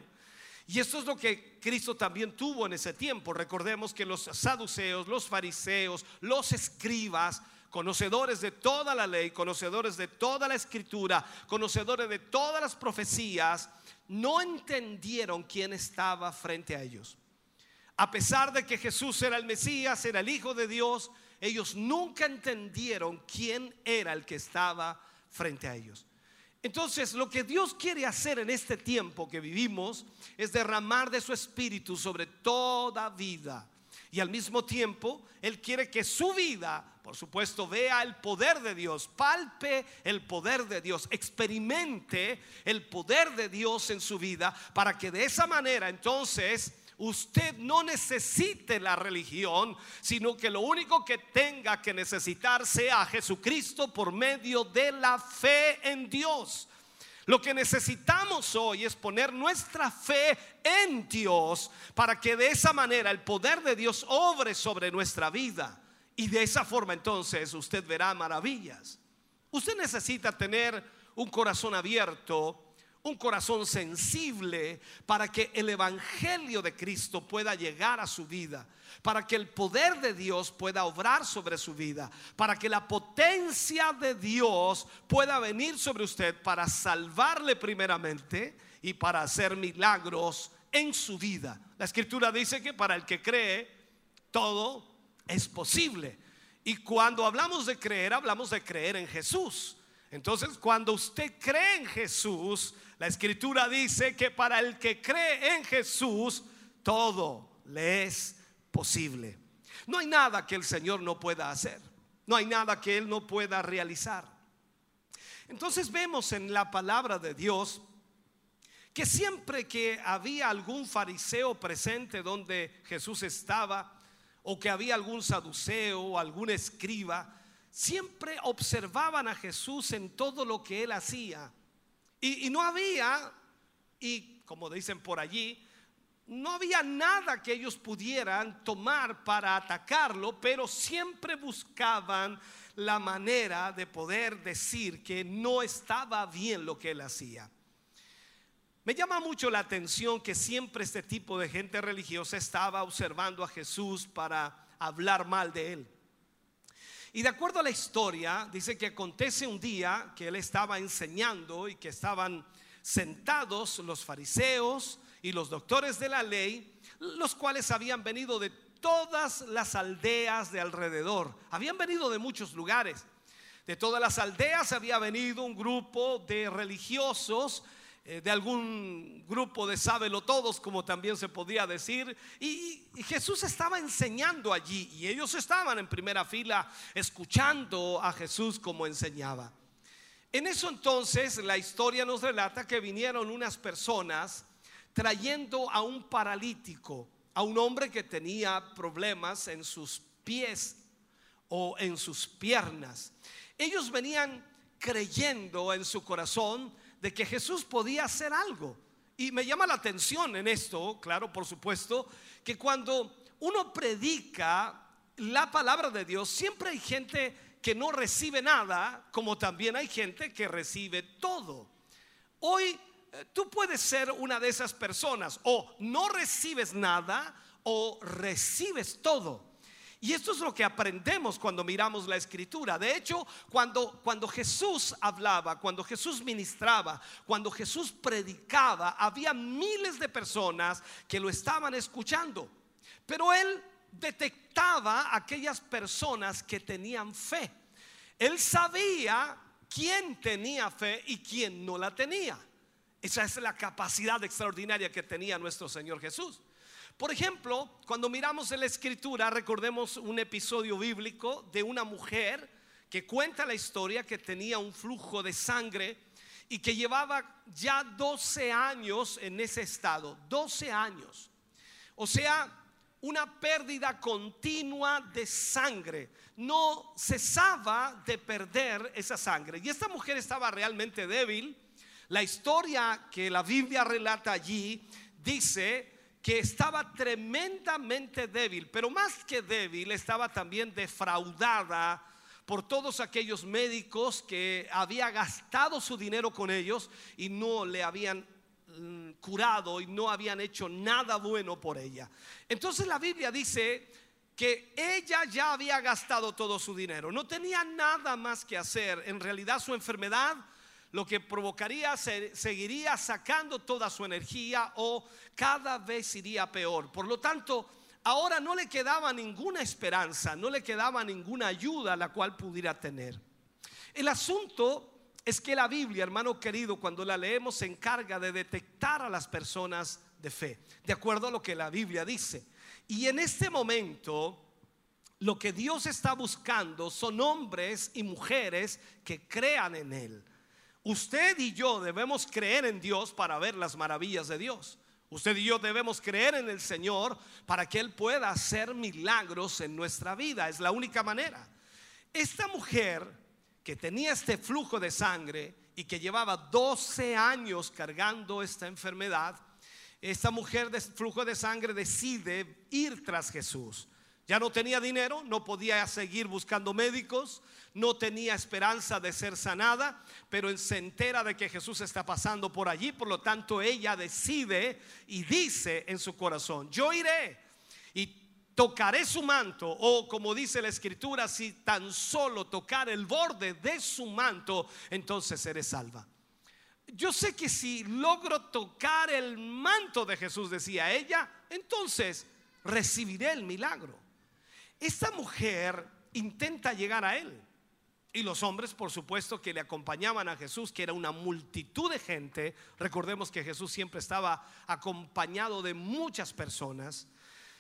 Y esto es lo que Cristo también tuvo en ese tiempo. Recordemos que los saduceos, los fariseos, los escribas, conocedores de toda la ley, conocedores de toda la escritura, conocedores de todas las profecías, no entendieron quién estaba frente a ellos. A pesar de que Jesús era el Mesías, era el Hijo de Dios, ellos nunca entendieron quién era el que estaba frente a ellos. Entonces, lo que Dios quiere hacer en este tiempo que vivimos es derramar de su espíritu sobre toda vida. Y al mismo tiempo, Él quiere que su vida, por supuesto, vea el poder de Dios, palpe el poder de Dios, experimente el poder de Dios en su vida, para que de esa manera entonces usted no necesite la religión, sino que lo único que tenga que necesitar sea Jesucristo por medio de la fe en Dios. Lo que necesitamos hoy es poner nuestra fe en Dios para que de esa manera el poder de Dios obre sobre nuestra vida. Y de esa forma entonces usted verá maravillas. Usted necesita tener un corazón abierto un corazón sensible para que el Evangelio de Cristo pueda llegar a su vida, para que el poder de Dios pueda obrar sobre su vida, para que la potencia de Dios pueda venir sobre usted para salvarle primeramente y para hacer milagros en su vida. La escritura dice que para el que cree, todo es posible. Y cuando hablamos de creer, hablamos de creer en Jesús. Entonces, cuando usted cree en Jesús, la escritura dice que para el que cree en Jesús, todo le es posible. No hay nada que el Señor no pueda hacer. No hay nada que Él no pueda realizar. Entonces vemos en la palabra de Dios que siempre que había algún fariseo presente donde Jesús estaba, o que había algún saduceo o algún escriba, siempre observaban a Jesús en todo lo que él hacía. Y, no había, y como dicen por allí, no había nada que ellos pudieran tomar para atacarlo, pero siempre buscaban la manera de poder decir que no estaba bien lo que él hacía. Me llama mucho la atención que siempre este tipo de gente religiosa estaba observando a Jesús para hablar mal de él. Y de acuerdo a la historia, dice que acontece un día que él estaba enseñando y que estaban sentados los fariseos y los doctores de la ley, los cuales habían venido de todas las aldeas de alrededor, habían venido de muchos lugares. De todas las aldeas había venido un grupo de religiosos de algún grupo de sábelo todos, como también se podía decir. Y, Jesús estaba enseñando allí y ellos estaban en primera fila escuchando a Jesús como enseñaba. En eso entonces la historia nos relata que vinieron unas personas trayendo a un paralítico, a un hombre que tenía problemas en sus pies o en sus piernas. Ellos venían creyendo en su corazón de que Jesús podía hacer algo. Y me llama la atención en esto, claro, por supuesto, que cuando uno predica la palabra de Dios, siempre hay gente que no recibe nada, como también hay gente que recibe todo. Hoy eh, tú puedes ser una de esas personas, o no recibes nada, o recibes todo. Y esto es lo que aprendemos cuando miramos la escritura. De hecho, cuando, cuando Jesús hablaba, cuando Jesús ministraba, cuando Jesús predicaba, había miles de personas que lo estaban escuchando. Pero él detectaba aquellas personas que tenían fe. Él sabía quién tenía fe y quién no la tenía. Esa es la capacidad extraordinaria que tenía nuestro Señor Jesús. Por ejemplo, cuando miramos en la escritura, recordemos un episodio bíblico de una mujer que cuenta la historia que tenía un flujo de sangre y que llevaba ya 12 años en ese estado, 12 años. O sea, una pérdida continua de sangre. No cesaba de perder esa sangre. Y esta mujer estaba realmente débil. La historia que la Biblia relata allí dice que estaba tremendamente débil, pero más que débil, estaba también defraudada por todos aquellos médicos que había gastado su dinero con ellos y no le habían mm, curado y no habían hecho nada bueno por ella. Entonces la Biblia dice que ella ya había gastado todo su dinero, no tenía nada más que hacer. En realidad su enfermedad lo que provocaría seguiría sacando toda su energía o cada vez iría peor. Por lo tanto, ahora no le quedaba ninguna esperanza, no le quedaba ninguna ayuda la cual pudiera tener. El asunto es que la Biblia, hermano querido, cuando la leemos se encarga de detectar a las personas de fe, de acuerdo a lo que la Biblia dice. Y en este momento, lo que Dios está buscando son hombres y mujeres que crean en Él Usted y yo debemos creer en Dios para ver las maravillas de Dios. Usted y yo debemos creer en el Señor para que Él pueda hacer milagros en nuestra vida. Es la única manera. Esta mujer que tenía este flujo de sangre y que llevaba 12 años cargando esta enfermedad, esta mujer de flujo de sangre decide ir tras Jesús. Ya no tenía dinero, no podía seguir buscando médicos, no tenía esperanza de ser sanada, pero se entera de que Jesús está pasando por allí, por lo tanto ella decide y dice en su corazón, yo iré y tocaré su manto, o como dice la escritura, si tan solo tocar el borde de su manto, entonces seré salva. Yo sé que si logro tocar el manto de Jesús, decía ella, entonces recibiré el milagro. Esta mujer intenta llegar a él. Y los hombres, por supuesto, que le acompañaban a Jesús, que era una multitud de gente. Recordemos que Jesús siempre estaba acompañado de muchas personas.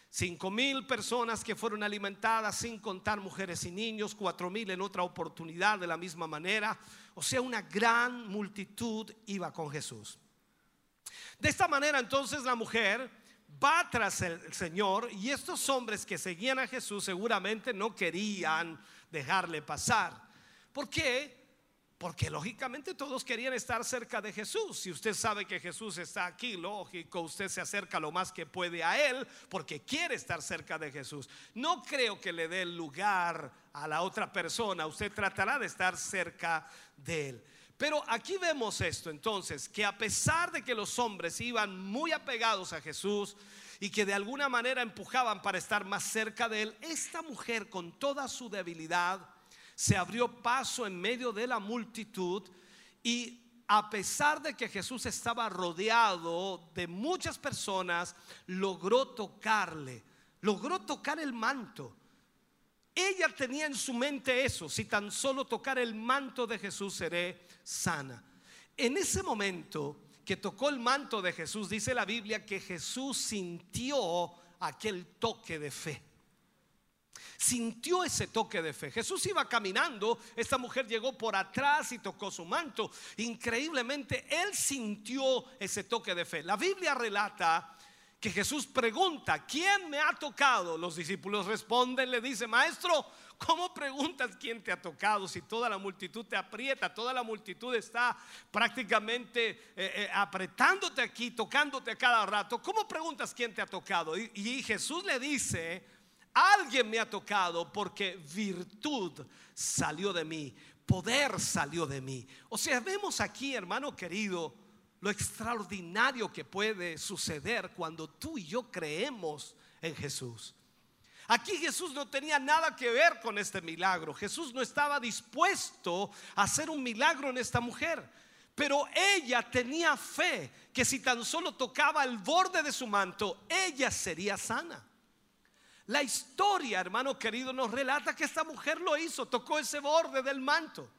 Cinco mil personas que fueron alimentadas sin contar mujeres y niños, cuatro mil en otra oportunidad de la misma manera. O sea, una gran multitud iba con Jesús. De esta manera entonces la mujer va tras el Señor y estos hombres que seguían a Jesús seguramente no querían dejarle pasar. ¿Por qué? Porque lógicamente todos querían estar cerca de Jesús. Si usted sabe que Jesús está aquí, lógico, usted se acerca lo más que puede a Él porque quiere estar cerca de Jesús. No creo que le dé lugar a la otra persona. Usted tratará de estar cerca de Él. Pero aquí vemos esto entonces, que a pesar de que los hombres iban muy apegados a Jesús y que de alguna manera empujaban para estar más cerca de él, esta mujer con toda su debilidad se abrió paso en medio de la multitud y a pesar de que Jesús estaba rodeado de muchas personas, logró tocarle, logró tocar el manto. Ella tenía en su mente eso, si tan solo tocar el manto de Jesús seré sana. En ese momento que tocó el manto de Jesús, dice la Biblia que Jesús sintió aquel toque de fe. Sintió ese toque de fe. Jesús iba caminando, esta mujer llegó por atrás y tocó su manto. Increíblemente, él sintió ese toque de fe. La Biblia relata que Jesús pregunta, ¿quién me ha tocado? Los discípulos responden, le dice, maestro, ¿cómo preguntas quién te ha tocado si toda la multitud te aprieta, toda la multitud está prácticamente eh, eh, apretándote aquí, tocándote a cada rato? ¿Cómo preguntas quién te ha tocado? Y, y Jesús le dice, alguien me ha tocado porque virtud salió de mí, poder salió de mí. O sea, vemos aquí, hermano querido, lo extraordinario que puede suceder cuando tú y yo creemos en Jesús. Aquí Jesús no tenía nada que ver con este milagro. Jesús no estaba dispuesto a hacer un milagro en esta mujer. Pero ella tenía fe que si tan solo tocaba el borde de su manto, ella sería sana. La historia, hermano querido, nos relata que esta mujer lo hizo, tocó ese borde del manto.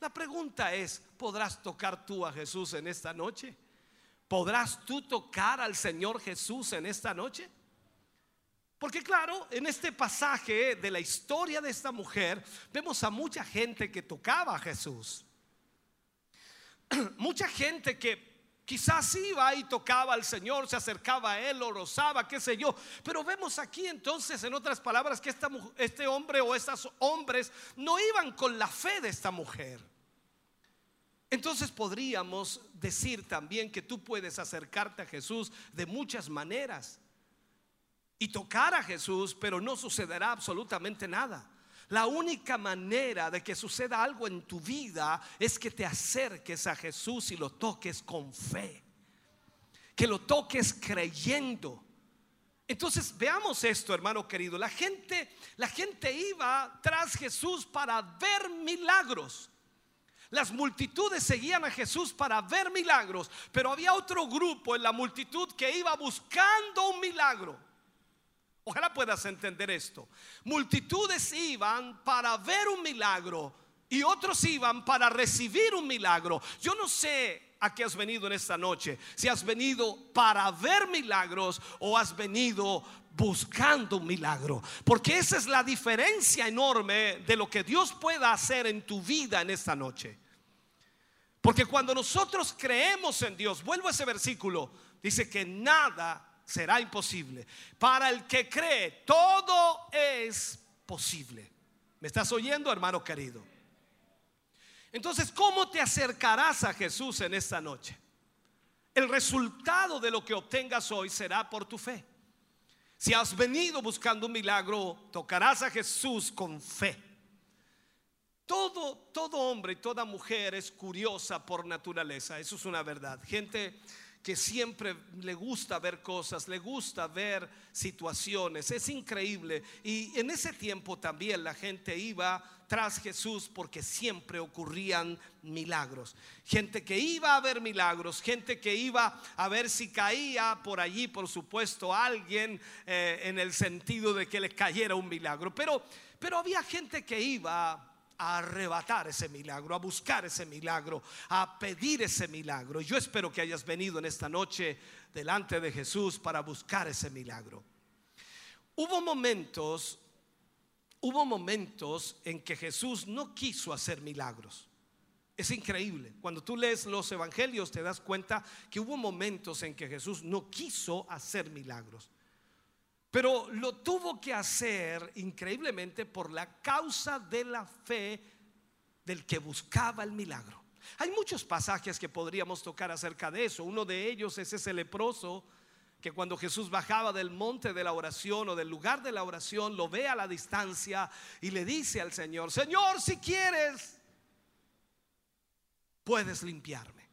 La pregunta es, ¿podrás tocar tú a Jesús en esta noche? ¿Podrás tú tocar al Señor Jesús en esta noche? Porque claro, en este pasaje de la historia de esta mujer vemos a mucha gente que tocaba a Jesús. mucha gente que quizás iba y tocaba al Señor, se acercaba a Él, lo rozaba, qué sé yo. Pero vemos aquí entonces, en otras palabras, que este hombre o estos hombres no iban con la fe de esta mujer. Entonces podríamos decir también que tú puedes acercarte a Jesús de muchas maneras y tocar a Jesús, pero no sucederá absolutamente nada. La única manera de que suceda algo en tu vida es que te acerques a Jesús y lo toques con fe. Que lo toques creyendo. Entonces veamos esto, hermano querido. La gente, la gente iba tras Jesús para ver milagros. Las multitudes seguían a Jesús para ver milagros, pero había otro grupo en la multitud que iba buscando un milagro. Ojalá puedas entender esto. Multitudes iban para ver un milagro y otros iban para recibir un milagro. Yo no sé a qué has venido en esta noche. Si has venido para ver milagros o has venido buscando un milagro. Porque esa es la diferencia enorme de lo que Dios pueda hacer en tu vida en esta noche. Porque cuando nosotros creemos en Dios, vuelvo a ese versículo, dice que nada será imposible. Para el que cree, todo es posible. ¿Me estás oyendo, hermano querido? Entonces, ¿cómo te acercarás a Jesús en esta noche? El resultado de lo que obtengas hoy será por tu fe. Si has venido buscando un milagro, tocarás a Jesús con fe. Todo, todo hombre y toda mujer es curiosa por naturaleza, eso es una verdad. Gente que siempre le gusta ver cosas, le gusta ver situaciones. Es increíble. Y en ese tiempo también la gente iba tras Jesús porque siempre ocurrían milagros. Gente que iba a ver milagros, gente que iba a ver si caía por allí, por supuesto, alguien eh, en el sentido de que le cayera un milagro. Pero, pero había gente que iba a arrebatar ese milagro, a buscar ese milagro, a pedir ese milagro. Yo espero que hayas venido en esta noche delante de Jesús para buscar ese milagro. Hubo momentos, hubo momentos en que Jesús no quiso hacer milagros. Es increíble. Cuando tú lees los evangelios te das cuenta que hubo momentos en que Jesús no quiso hacer milagros. Pero lo tuvo que hacer increíblemente por la causa de la fe del que buscaba el milagro. Hay muchos pasajes que podríamos tocar acerca de eso. Uno de ellos es ese leproso que cuando Jesús bajaba del monte de la oración o del lugar de la oración, lo ve a la distancia y le dice al Señor, Señor, si quieres, puedes limpiarme.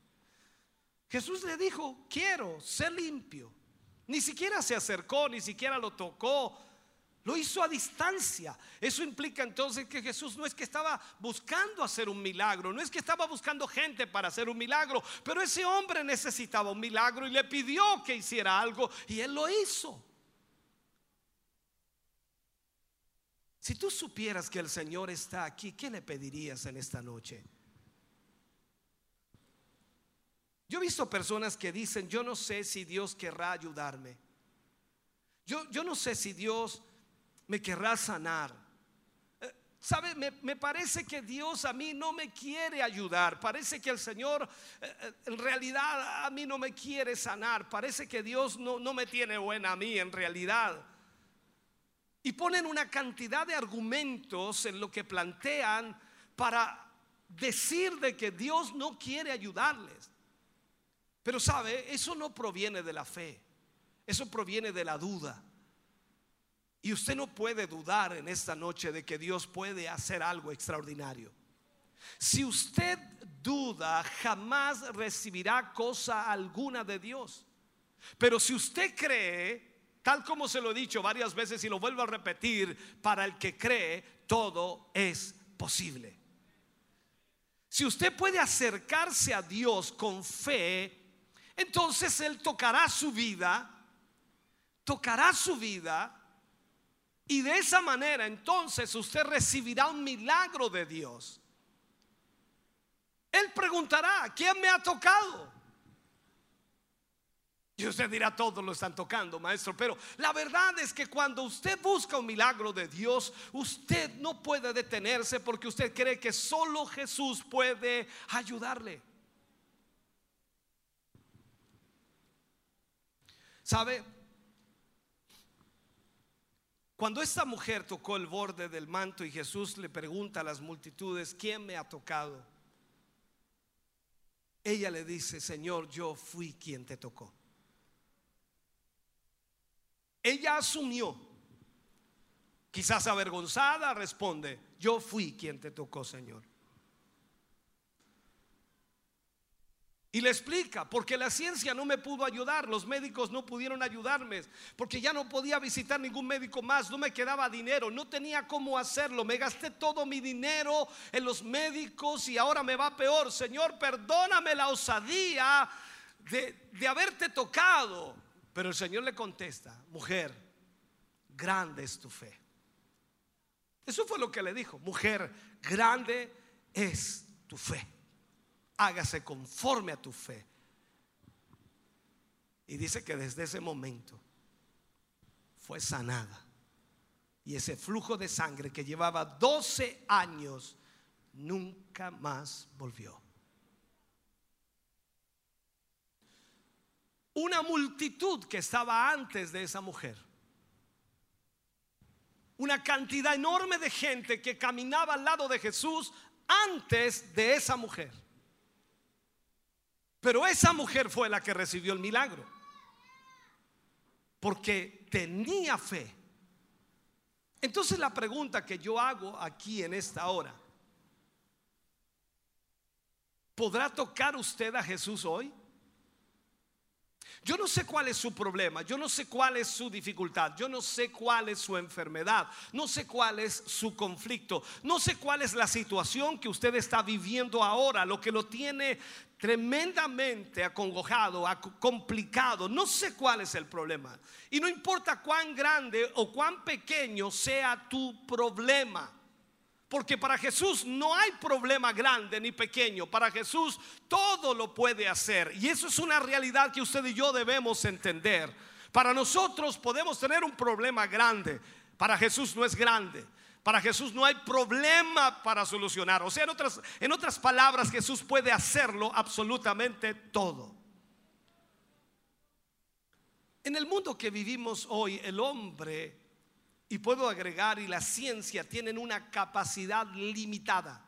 Jesús le dijo, quiero ser limpio. Ni siquiera se acercó, ni siquiera lo tocó. Lo hizo a distancia. Eso implica entonces que Jesús no es que estaba buscando hacer un milagro, no es que estaba buscando gente para hacer un milagro, pero ese hombre necesitaba un milagro y le pidió que hiciera algo y él lo hizo. Si tú supieras que el Señor está aquí, ¿qué le pedirías en esta noche? Yo he visto personas que dicen, yo no sé si Dios querrá ayudarme. Yo, yo no sé si Dios me querrá sanar. Eh, ¿Sabe? Me, me parece que Dios a mí no me quiere ayudar. Parece que el Señor eh, eh, en realidad a mí no me quiere sanar. Parece que Dios no, no me tiene buena a mí en realidad. Y ponen una cantidad de argumentos en lo que plantean para decir de que Dios no quiere ayudarles. Pero sabe, eso no proviene de la fe, eso proviene de la duda. Y usted no puede dudar en esta noche de que Dios puede hacer algo extraordinario. Si usted duda, jamás recibirá cosa alguna de Dios. Pero si usted cree, tal como se lo he dicho varias veces y lo vuelvo a repetir, para el que cree, todo es posible. Si usted puede acercarse a Dios con fe, entonces Él tocará su vida, tocará su vida, y de esa manera entonces usted recibirá un milagro de Dios. Él preguntará, ¿quién me ha tocado? Y usted dirá, todos lo están tocando, maestro. Pero la verdad es que cuando usted busca un milagro de Dios, usted no puede detenerse porque usted cree que solo Jesús puede ayudarle. ¿Sabe? Cuando esta mujer tocó el borde del manto y Jesús le pregunta a las multitudes, ¿quién me ha tocado? Ella le dice, Señor, yo fui quien te tocó. Ella asumió, quizás avergonzada, responde, yo fui quien te tocó, Señor. Y le explica, porque la ciencia no me pudo ayudar, los médicos no pudieron ayudarme, porque ya no podía visitar ningún médico más, no me quedaba dinero, no tenía cómo hacerlo, me gasté todo mi dinero en los médicos y ahora me va peor. Señor, perdóname la osadía de, de haberte tocado. Pero el Señor le contesta, mujer, grande es tu fe. Eso fue lo que le dijo, mujer, grande es tu fe hágase conforme a tu fe. Y dice que desde ese momento fue sanada. Y ese flujo de sangre que llevaba 12 años nunca más volvió. Una multitud que estaba antes de esa mujer. Una cantidad enorme de gente que caminaba al lado de Jesús antes de esa mujer. Pero esa mujer fue la que recibió el milagro. Porque tenía fe. Entonces la pregunta que yo hago aquí en esta hora, ¿podrá tocar usted a Jesús hoy? Yo no sé cuál es su problema, yo no sé cuál es su dificultad, yo no sé cuál es su enfermedad, no sé cuál es su conflicto, no sé cuál es la situación que usted está viviendo ahora, lo que lo tiene tremendamente acongojado, complicado, no sé cuál es el problema. Y no importa cuán grande o cuán pequeño sea tu problema. Porque para Jesús no hay problema grande ni pequeño. Para Jesús todo lo puede hacer. Y eso es una realidad que usted y yo debemos entender. Para nosotros podemos tener un problema grande. Para Jesús no es grande. Para Jesús no hay problema para solucionar. O sea, en otras, en otras palabras, Jesús puede hacerlo absolutamente todo. En el mundo que vivimos hoy, el hombre y puedo agregar, y la ciencia tienen una capacidad limitada.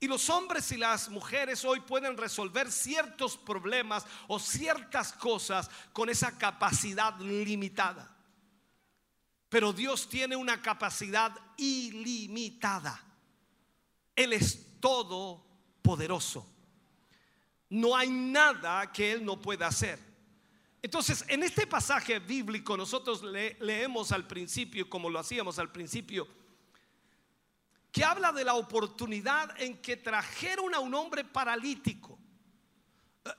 Y los hombres y las mujeres hoy pueden resolver ciertos problemas o ciertas cosas con esa capacidad limitada. Pero Dios tiene una capacidad ilimitada. Él es todopoderoso. No hay nada que Él no pueda hacer. Entonces, en este pasaje bíblico nosotros leemos al principio, como lo hacíamos al principio, que habla de la oportunidad en que trajeron a un hombre paralítico.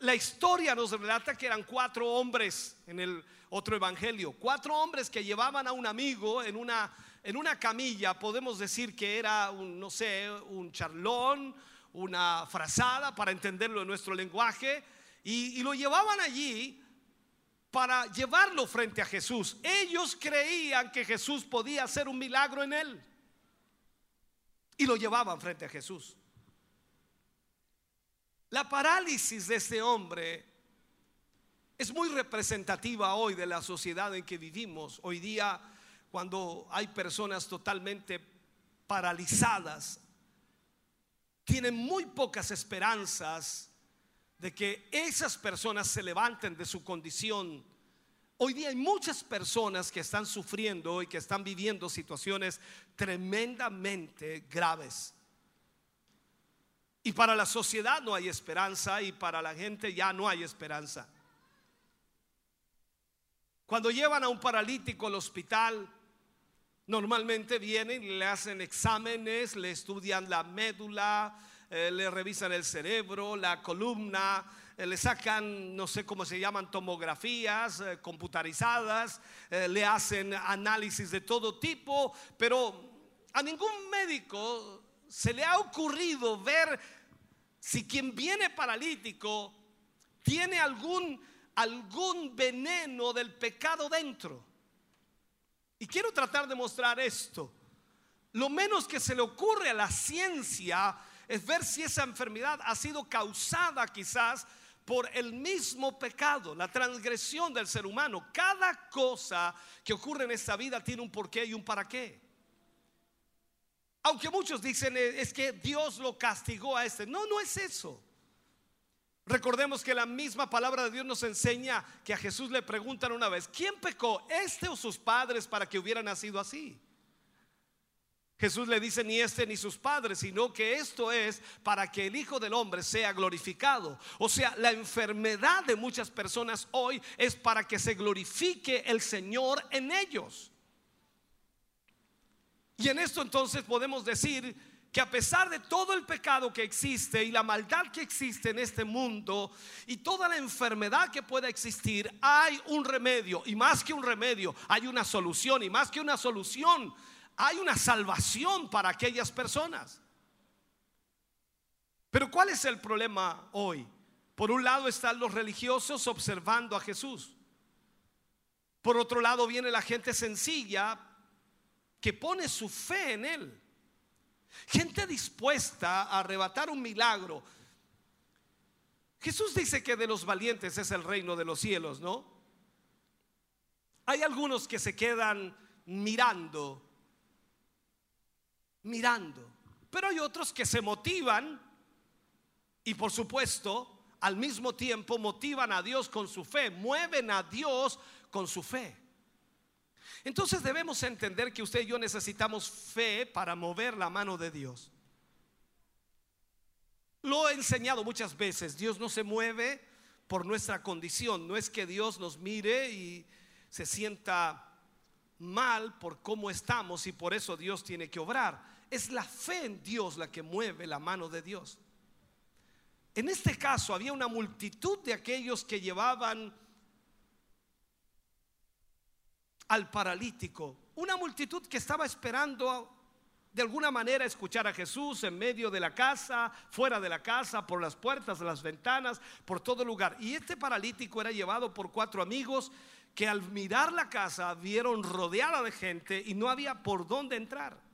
La historia nos relata que eran cuatro hombres en el otro evangelio, cuatro hombres que llevaban a un amigo en una, en una camilla, podemos decir que era un, no sé, un charlón, una frazada, para entenderlo en nuestro lenguaje, y, y lo llevaban allí para llevarlo frente a Jesús. Ellos creían que Jesús podía hacer un milagro en él. Y lo llevaban frente a Jesús. La parálisis de este hombre es muy representativa hoy de la sociedad en que vivimos. Hoy día, cuando hay personas totalmente paralizadas, tienen muy pocas esperanzas de que esas personas se levanten de su condición. Hoy día hay muchas personas que están sufriendo y que están viviendo situaciones tremendamente graves. Y para la sociedad no hay esperanza y para la gente ya no hay esperanza. Cuando llevan a un paralítico al hospital, normalmente vienen y le hacen exámenes, le estudian la médula, eh, le revisan el cerebro, la columna, eh, le sacan, no sé cómo se llaman, tomografías eh, computarizadas, le hacen análisis de todo tipo, pero a ningún médico se le ha ocurrido ver si quien viene paralítico tiene algún, algún veneno del pecado dentro. Y quiero tratar de mostrar esto. Lo menos que se le ocurre a la ciencia es ver si esa enfermedad ha sido causada quizás por el mismo pecado, la transgresión del ser humano. Cada cosa que ocurre en esta vida tiene un porqué y un para qué. Aunque muchos dicen eh, es que Dios lo castigó a este. No, no es eso. Recordemos que la misma palabra de Dios nos enseña que a Jesús le preguntan una vez, ¿quién pecó, este o sus padres para que hubiera nacido así? Jesús le dice ni este ni sus padres, sino que esto es para que el Hijo del Hombre sea glorificado. O sea, la enfermedad de muchas personas hoy es para que se glorifique el Señor en ellos. Y en esto entonces podemos decir que a pesar de todo el pecado que existe y la maldad que existe en este mundo y toda la enfermedad que pueda existir, hay un remedio y más que un remedio, hay una solución y más que una solución hay una salvación para aquellas personas. Pero ¿cuál es el problema hoy? Por un lado están los religiosos observando a Jesús. Por otro lado viene la gente sencilla que pone su fe en Él. Gente dispuesta a arrebatar un milagro. Jesús dice que de los valientes es el reino de los cielos, ¿no? Hay algunos que se quedan mirando mirando. Pero hay otros que se motivan y por supuesto al mismo tiempo motivan a Dios con su fe, mueven a Dios con su fe. Entonces debemos entender que usted y yo necesitamos fe para mover la mano de Dios. Lo he enseñado muchas veces, Dios no se mueve por nuestra condición, no es que Dios nos mire y se sienta mal por cómo estamos y por eso Dios tiene que obrar. Es la fe en Dios la que mueve la mano de Dios. En este caso había una multitud de aquellos que llevaban al paralítico, una multitud que estaba esperando de alguna manera escuchar a Jesús en medio de la casa, fuera de la casa, por las puertas, las ventanas, por todo lugar. Y este paralítico era llevado por cuatro amigos que al mirar la casa vieron rodeada de gente y no había por dónde entrar.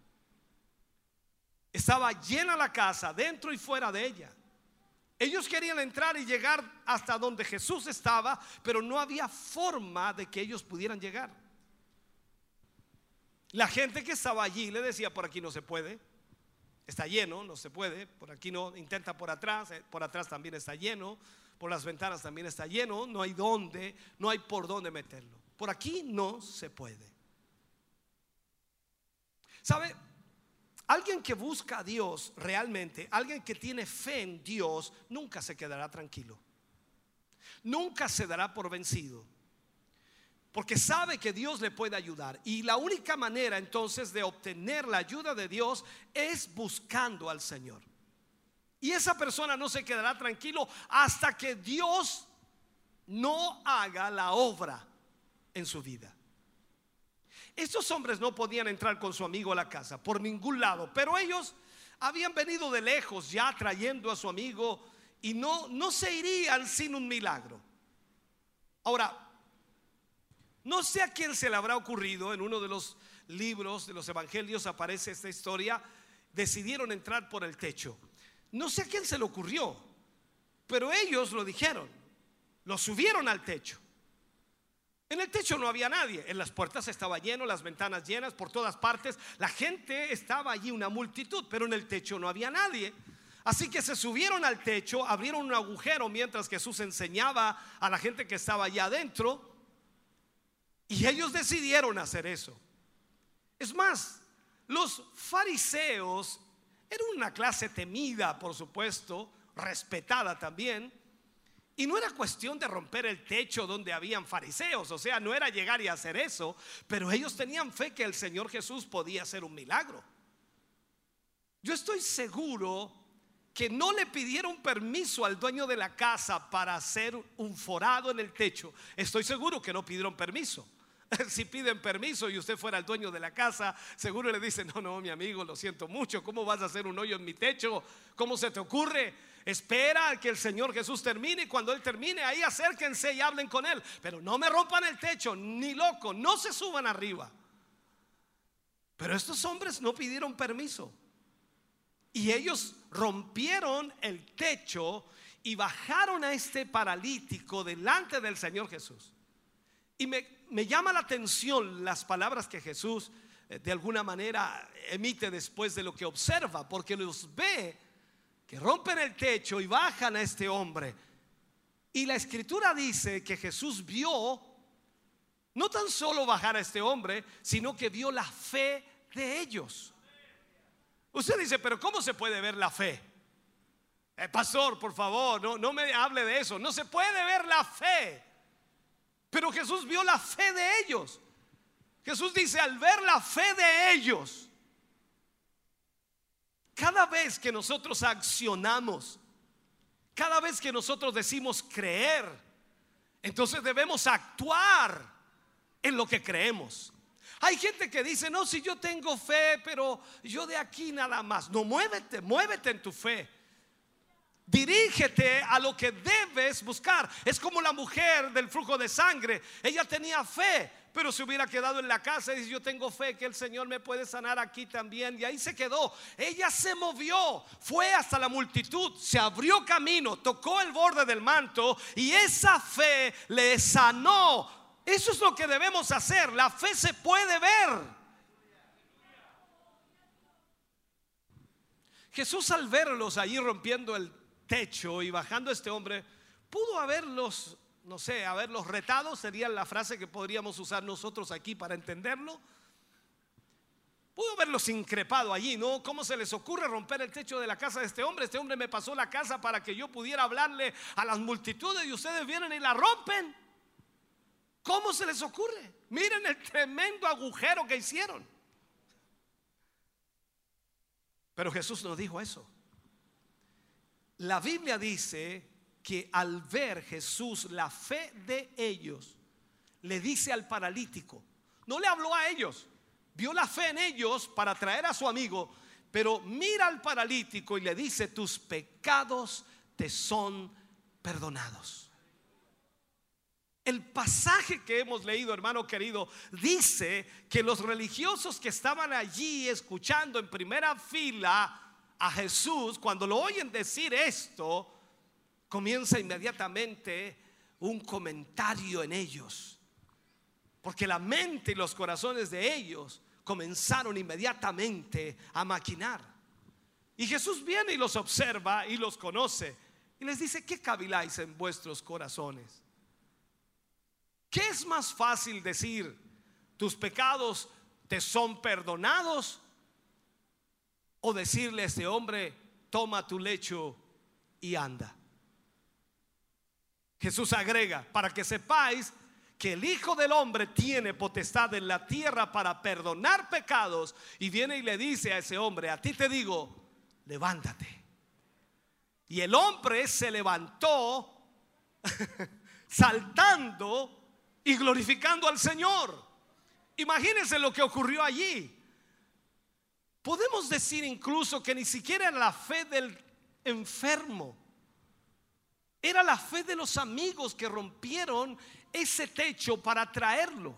Estaba llena la casa, dentro y fuera de ella. Ellos querían entrar y llegar hasta donde Jesús estaba, pero no había forma de que ellos pudieran llegar. La gente que estaba allí le decía, por aquí no se puede, está lleno, no se puede, por aquí no, intenta por atrás, eh, por atrás también está lleno, por las ventanas también está lleno, no hay dónde, no hay por dónde meterlo. Por aquí no se puede. ¿Sabe? Alguien que busca a Dios realmente, alguien que tiene fe en Dios, nunca se quedará tranquilo. Nunca se dará por vencido. Porque sabe que Dios le puede ayudar. Y la única manera entonces de obtener la ayuda de Dios es buscando al Señor. Y esa persona no se quedará tranquilo hasta que Dios no haga la obra en su vida. Estos hombres no podían entrar con su amigo a la casa por ningún lado, pero ellos habían venido de lejos ya trayendo a su amigo y no, no se irían sin un milagro. Ahora, No sé a quién se le habrá ocurrido, en uno de los libros de los evangelios aparece esta historia, decidieron entrar por el techo. No sé a quién se le ocurrió, pero ellos lo dijeron, lo subieron al techo. En el techo no había nadie, en las puertas estaba lleno, las ventanas llenas, por todas partes, la gente estaba allí, una multitud, pero en el techo no había nadie. Así que se subieron al techo, abrieron un agujero mientras Jesús enseñaba a la gente que estaba allá adentro, y ellos decidieron hacer eso. Es más, los fariseos eran una clase temida, por supuesto, respetada también. Y no era cuestión de romper el techo donde habían fariseos, o sea, no era llegar y hacer eso, pero ellos tenían fe que el Señor Jesús podía hacer un milagro. Yo estoy seguro que no le pidieron permiso al dueño de la casa para hacer un forado en el techo. Estoy seguro que no pidieron permiso. Si piden permiso y usted fuera el dueño de la casa, seguro le dicen, no, no, mi amigo, lo siento mucho, ¿cómo vas a hacer un hoyo en mi techo? ¿Cómo se te ocurre? Espera que el Señor Jesús termine y cuando Él termine, ahí acérquense y hablen con Él. Pero no me rompan el techo, ni loco, no se suban arriba. Pero estos hombres no pidieron permiso. Y ellos rompieron el techo y bajaron a este paralítico delante del Señor Jesús. Y me, me llama la atención las palabras que Jesús eh, de alguna manera emite después de lo que observa, porque los ve que rompen el techo y bajan a este hombre. Y la escritura dice que Jesús vio no tan solo bajar a este hombre, sino que vio la fe de ellos. Usted dice, pero ¿cómo se puede ver la fe? Eh, pastor, por favor, no, no me hable de eso. No se puede ver la fe. Pero Jesús vio la fe de ellos. Jesús dice, al ver la fe de ellos, cada vez que nosotros accionamos, cada vez que nosotros decimos creer, entonces debemos actuar en lo que creemos. Hay gente que dice, no, si yo tengo fe, pero yo de aquí nada más. No, muévete, muévete en tu fe. Dirígete a lo que debes buscar. Es como la mujer del flujo de sangre. Ella tenía fe, pero se hubiera quedado en la casa y dice, yo tengo fe que el Señor me puede sanar aquí también. Y ahí se quedó. Ella se movió, fue hasta la multitud, se abrió camino, tocó el borde del manto y esa fe le sanó. Eso es lo que debemos hacer. La fe se puede ver. Jesús al verlos allí rompiendo el techo y bajando este hombre, pudo haberlos, no sé, haberlos retado, sería la frase que podríamos usar nosotros aquí para entenderlo. Pudo haberlos increpado allí, ¿no? ¿Cómo se les ocurre romper el techo de la casa de este hombre? Este hombre me pasó la casa para que yo pudiera hablarle a las multitudes y ustedes vienen y la rompen. ¿Cómo se les ocurre? Miren el tremendo agujero que hicieron. Pero Jesús nos dijo eso. La Biblia dice que al ver Jesús la fe de ellos, le dice al paralítico, no le habló a ellos, vio la fe en ellos para traer a su amigo, pero mira al paralítico y le dice, tus pecados te son perdonados. El pasaje que hemos leído, hermano querido, dice que los religiosos que estaban allí escuchando en primera fila, a Jesús, cuando lo oyen decir esto, comienza inmediatamente un comentario en ellos. Porque la mente y los corazones de ellos comenzaron inmediatamente a maquinar. Y Jesús viene y los observa y los conoce. Y les dice, ¿qué caviláis en vuestros corazones? ¿Qué es más fácil decir, tus pecados te son perdonados? o decirle a este hombre, toma tu lecho y anda. Jesús agrega, para que sepáis que el Hijo del Hombre tiene potestad en la tierra para perdonar pecados y viene y le dice a ese hombre, a ti te digo, levántate. Y el hombre se levantó saltando y glorificando al Señor. Imagínense lo que ocurrió allí. Podemos decir incluso que ni siquiera era la fe del enfermo. Era la fe de los amigos que rompieron ese techo para traerlo.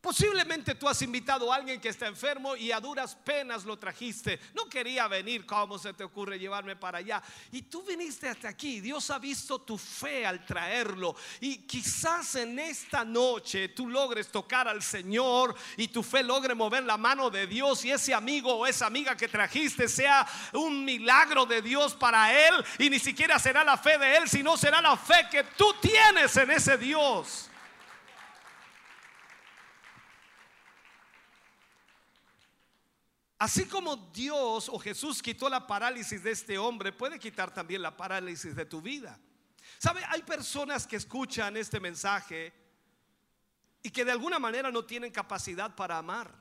Posiblemente tú has invitado a alguien que está enfermo y a duras penas lo trajiste. No quería venir, ¿cómo se te ocurre llevarme para allá? Y tú viniste hasta aquí. Dios ha visto tu fe al traerlo. Y quizás en esta noche tú logres tocar al Señor y tu fe logre mover la mano de Dios y ese amigo o esa amiga que trajiste sea un milagro de Dios para él. Y ni siquiera será la fe de él, sino será la fe que tú tienes en ese Dios. Así como Dios o Jesús quitó la parálisis de este hombre, puede quitar también la parálisis de tu vida. ¿Sabe? Hay personas que escuchan este mensaje y que de alguna manera no tienen capacidad para amar.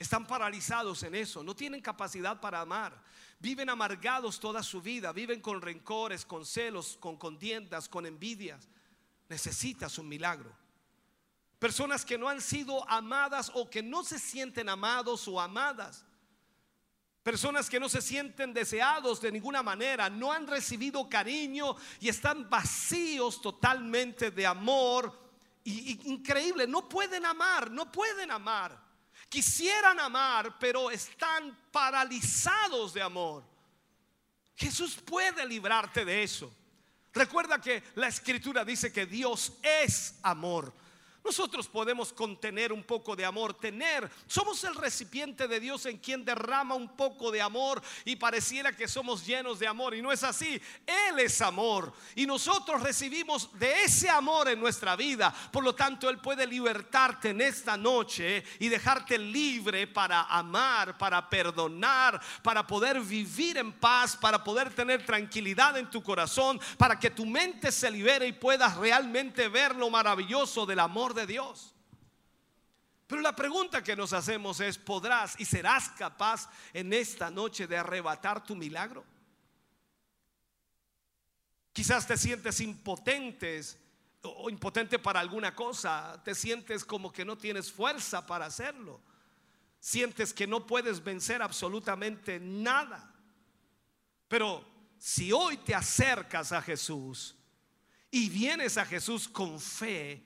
Están paralizados en eso, no tienen capacidad para amar. Viven amargados toda su vida, viven con rencores, con celos, con contiendas, con envidias. Necesitas un milagro. Personas que no han sido amadas o que no se sienten amados o amadas. Personas que no se sienten deseados de ninguna manera, no han recibido cariño y están vacíos totalmente de amor. Y, increíble, no pueden amar, no pueden amar. Quisieran amar, pero están paralizados de amor. Jesús puede librarte de eso. Recuerda que la escritura dice que Dios es amor. Nosotros podemos contener un poco de amor, tener, somos el recipiente de Dios en quien derrama un poco de amor y pareciera que somos llenos de amor y no es así. Él es amor y nosotros recibimos de ese amor en nuestra vida. Por lo tanto, Él puede libertarte en esta noche y dejarte libre para amar, para perdonar, para poder vivir en paz, para poder tener tranquilidad en tu corazón, para que tu mente se libere y puedas realmente ver lo maravilloso del amor de Dios. Pero la pregunta que nos hacemos es, ¿podrás y serás capaz en esta noche de arrebatar tu milagro? Quizás te sientes impotentes o impotente para alguna cosa, te sientes como que no tienes fuerza para hacerlo, sientes que no puedes vencer absolutamente nada. Pero si hoy te acercas a Jesús y vienes a Jesús con fe,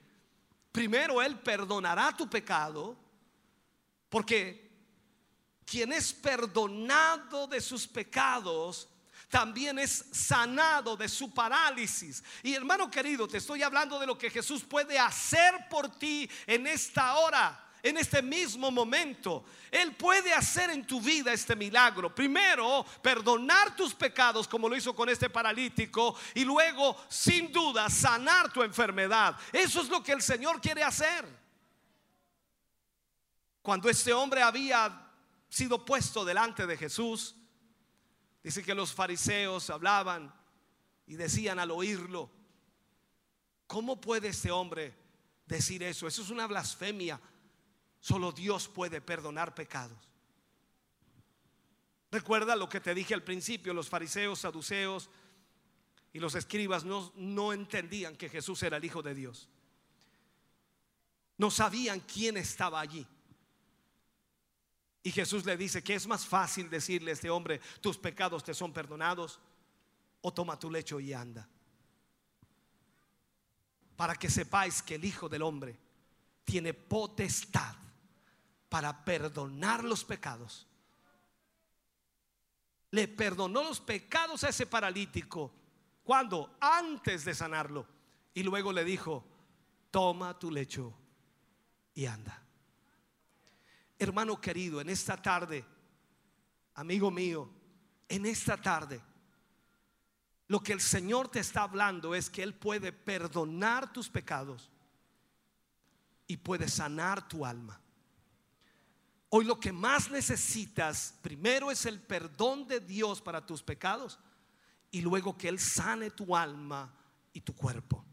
primero Él perdonará tu pecado, porque quien es perdonado de sus pecados, también es sanado de su parálisis. Y hermano querido, te estoy hablando de lo que Jesús puede hacer por ti en esta hora en este mismo momento. Él puede hacer en tu vida este milagro. Primero, perdonar tus pecados como lo hizo con este paralítico y luego, sin duda, sanar tu enfermedad. Eso es lo que el Señor quiere hacer. Cuando este hombre había sido puesto delante de Jesús, dice que los fariseos hablaban y decían al oírlo, ¿cómo puede este hombre decir eso? Eso es una blasfemia. Solo Dios puede perdonar pecados. Recuerda lo que te dije al principio, los fariseos, saduceos y los escribas no, no entendían que Jesús era el Hijo de Dios. No sabían quién estaba allí. Y Jesús le dice que es más fácil decirle a este hombre, tus pecados te son perdonados, o toma tu lecho y anda. Para que sepáis que el Hijo del Hombre tiene potestad para perdonar los pecados. Le perdonó los pecados a ese paralítico. cuando Antes de sanarlo. Y luego le dijo, toma tu lecho y anda. Hermano querido, en esta tarde, amigo mío, en esta tarde, lo que el Señor te está hablando es que Él puede perdonar tus pecados y puede sanar tu alma. Hoy lo que más necesitas primero es el perdón de Dios para tus pecados y luego que Él sane tu alma y tu cuerpo.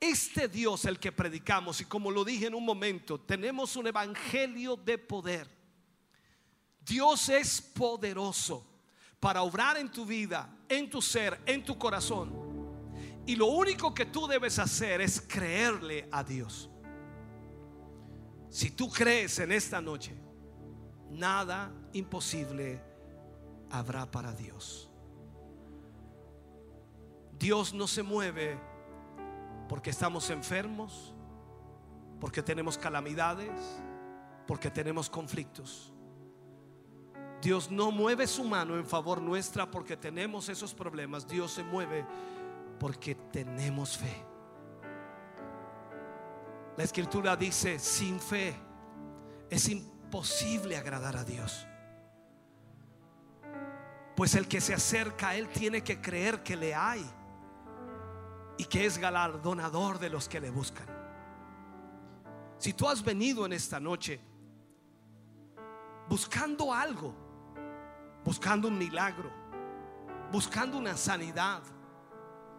Este Dios el que predicamos y como lo dije en un momento, tenemos un evangelio de poder. Dios es poderoso para obrar en tu vida, en tu ser, en tu corazón. Y lo único que tú debes hacer es creerle a Dios. Si tú crees en esta noche, nada imposible habrá para Dios. Dios no se mueve porque estamos enfermos, porque tenemos calamidades, porque tenemos conflictos. Dios no mueve su mano en favor nuestra porque tenemos esos problemas. Dios se mueve porque tenemos fe. La escritura dice, sin fe es imposible agradar a Dios. Pues el que se acerca a Él tiene que creer que le hay y que es galardonador de los que le buscan. Si tú has venido en esta noche buscando algo, buscando un milagro, buscando una sanidad,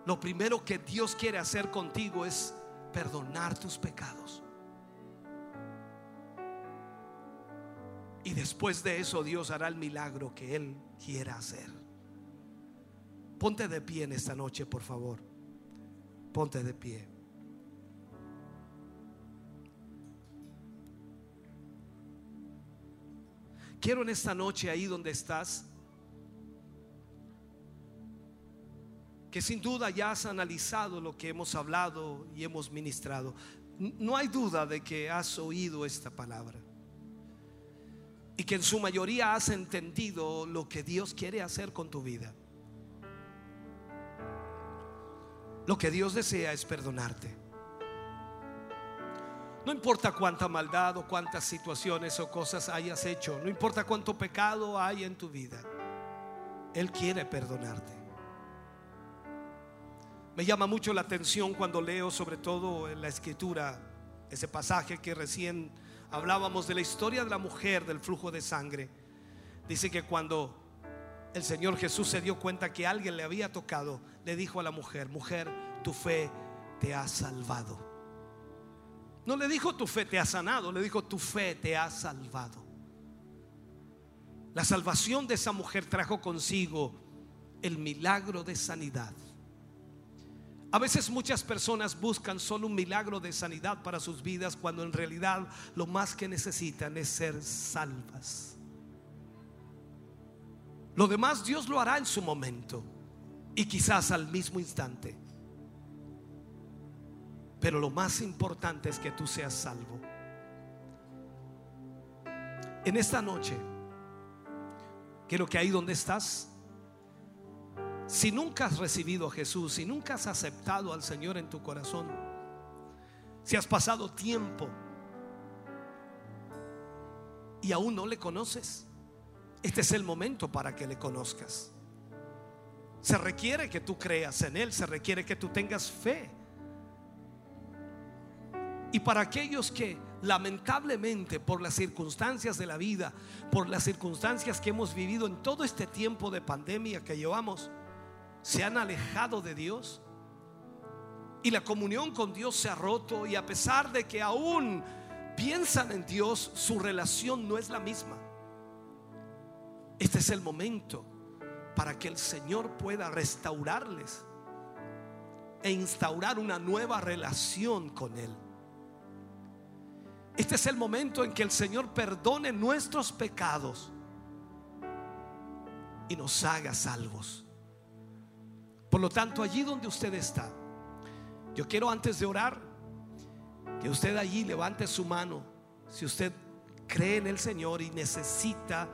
lo primero que Dios quiere hacer contigo es perdonar tus pecados. Y después de eso Dios hará el milagro que Él quiera hacer. Ponte de pie en esta noche, por favor. Ponte de pie. Quiero en esta noche ahí donde estás, que sin duda ya has analizado lo que hemos hablado y hemos ministrado. No hay duda de que has oído esta palabra y que en su mayoría has entendido lo que Dios quiere hacer con tu vida. Lo que Dios desea es perdonarte. No importa cuánta maldad o cuántas situaciones o cosas hayas hecho, no importa cuánto pecado hay en tu vida, Él quiere perdonarte. Me llama mucho la atención cuando leo sobre todo en la escritura ese pasaje que recién hablábamos de la historia de la mujer del flujo de sangre. Dice que cuando el Señor Jesús se dio cuenta que alguien le había tocado, le dijo a la mujer, mujer, tu fe te ha salvado. No le dijo tu fe te ha sanado, le dijo tu fe te ha salvado. La salvación de esa mujer trajo consigo el milagro de sanidad. A veces muchas personas buscan solo un milagro de sanidad para sus vidas cuando en realidad lo más que necesitan es ser salvas. Lo demás Dios lo hará en su momento y quizás al mismo instante. Pero lo más importante es que tú seas salvo. En esta noche, quiero que ahí donde estás, si nunca has recibido a Jesús, si nunca has aceptado al Señor en tu corazón, si has pasado tiempo y aún no le conoces, este es el momento para que le conozcas. Se requiere que tú creas en Él, se requiere que tú tengas fe. Y para aquellos que lamentablemente por las circunstancias de la vida, por las circunstancias que hemos vivido en todo este tiempo de pandemia que llevamos, se han alejado de Dios y la comunión con Dios se ha roto y a pesar de que aún piensan en Dios, su relación no es la misma. Este es el momento para que el Señor pueda restaurarles e instaurar una nueva relación con Él. Este es el momento en que el Señor perdone nuestros pecados y nos haga salvos. Por lo tanto, allí donde usted está, yo quiero antes de orar que usted allí levante su mano si usted cree en el Señor y necesita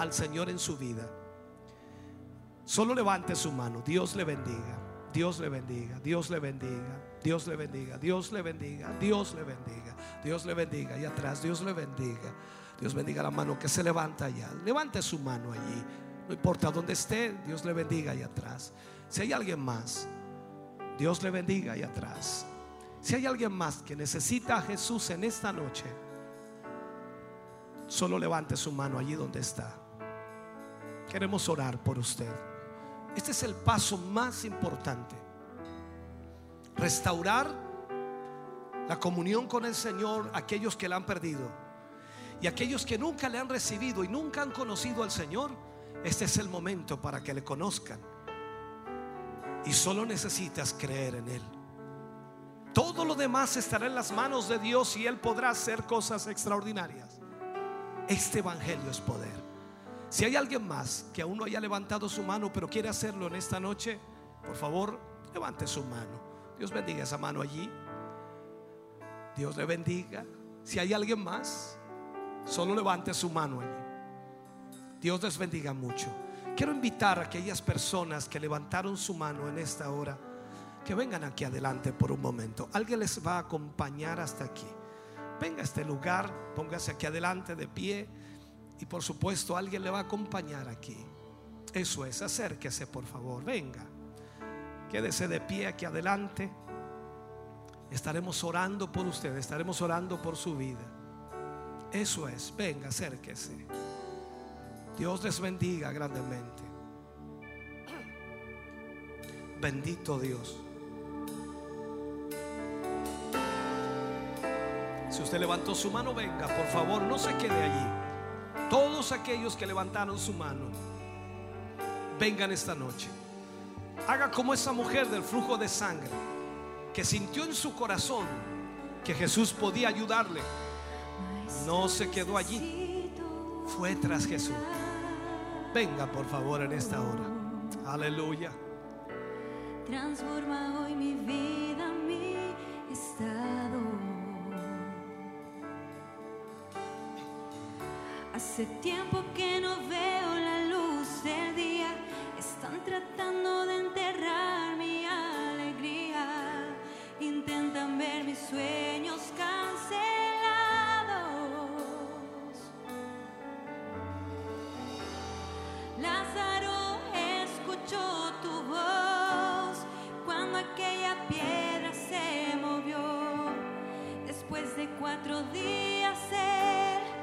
al Señor en su vida. Solo levante su mano. Dios le bendiga. Dios le bendiga. Dios le bendiga. Dios le bendiga, Dios le bendiga, Dios le bendiga, Dios le bendiga. Y atrás, Dios le bendiga. Dios bendiga la mano que se levanta allá. Levante su mano allí. No importa dónde esté, Dios le bendiga allá atrás. Si hay alguien más, Dios le bendiga allá atrás. Si hay alguien más que necesita a Jesús en esta noche, solo levante su mano allí donde está. Queremos orar por usted. Este es el paso más importante restaurar la comunión con el Señor aquellos que la han perdido y aquellos que nunca le han recibido y nunca han conocido al Señor. Este es el momento para que le conozcan. Y solo necesitas creer en Él. Todo lo demás estará en las manos de Dios y Él podrá hacer cosas extraordinarias. Este Evangelio es poder. Si hay alguien más que aún no haya levantado su mano pero quiere hacerlo en esta noche, por favor, levante su mano. Dios bendiga esa mano allí. Dios le bendiga. Si hay alguien más, solo levante su mano allí. Dios les bendiga mucho. Quiero invitar a aquellas personas que levantaron su mano en esta hora que vengan aquí adelante por un momento. Alguien les va a acompañar hasta aquí. Venga a este lugar, póngase aquí adelante de pie y por supuesto alguien le va a acompañar aquí. Eso es, acérquese por favor, venga. Quédese de pie aquí adelante. Estaremos orando por usted, estaremos orando por su vida. Eso es, venga, acérquese. Dios les bendiga grandemente. Bendito Dios. Si usted levantó su mano, venga, por favor, no se quede allí. Todos aquellos que levantaron su mano, vengan esta noche. Haga como esa mujer del flujo de sangre que sintió en su corazón que Jesús podía ayudarle. No se quedó allí, fue tras Jesús. Venga, por favor, en esta hora. Aleluya. Transforma hoy mi vida, mi estado. Hace tiempo que no veo la luz del día. Están tratando de enterrar mi alegría. Intentan ver mis sueños Lázaro escuchó tu voz cuando aquella piedra se movió. Después de cuatro días él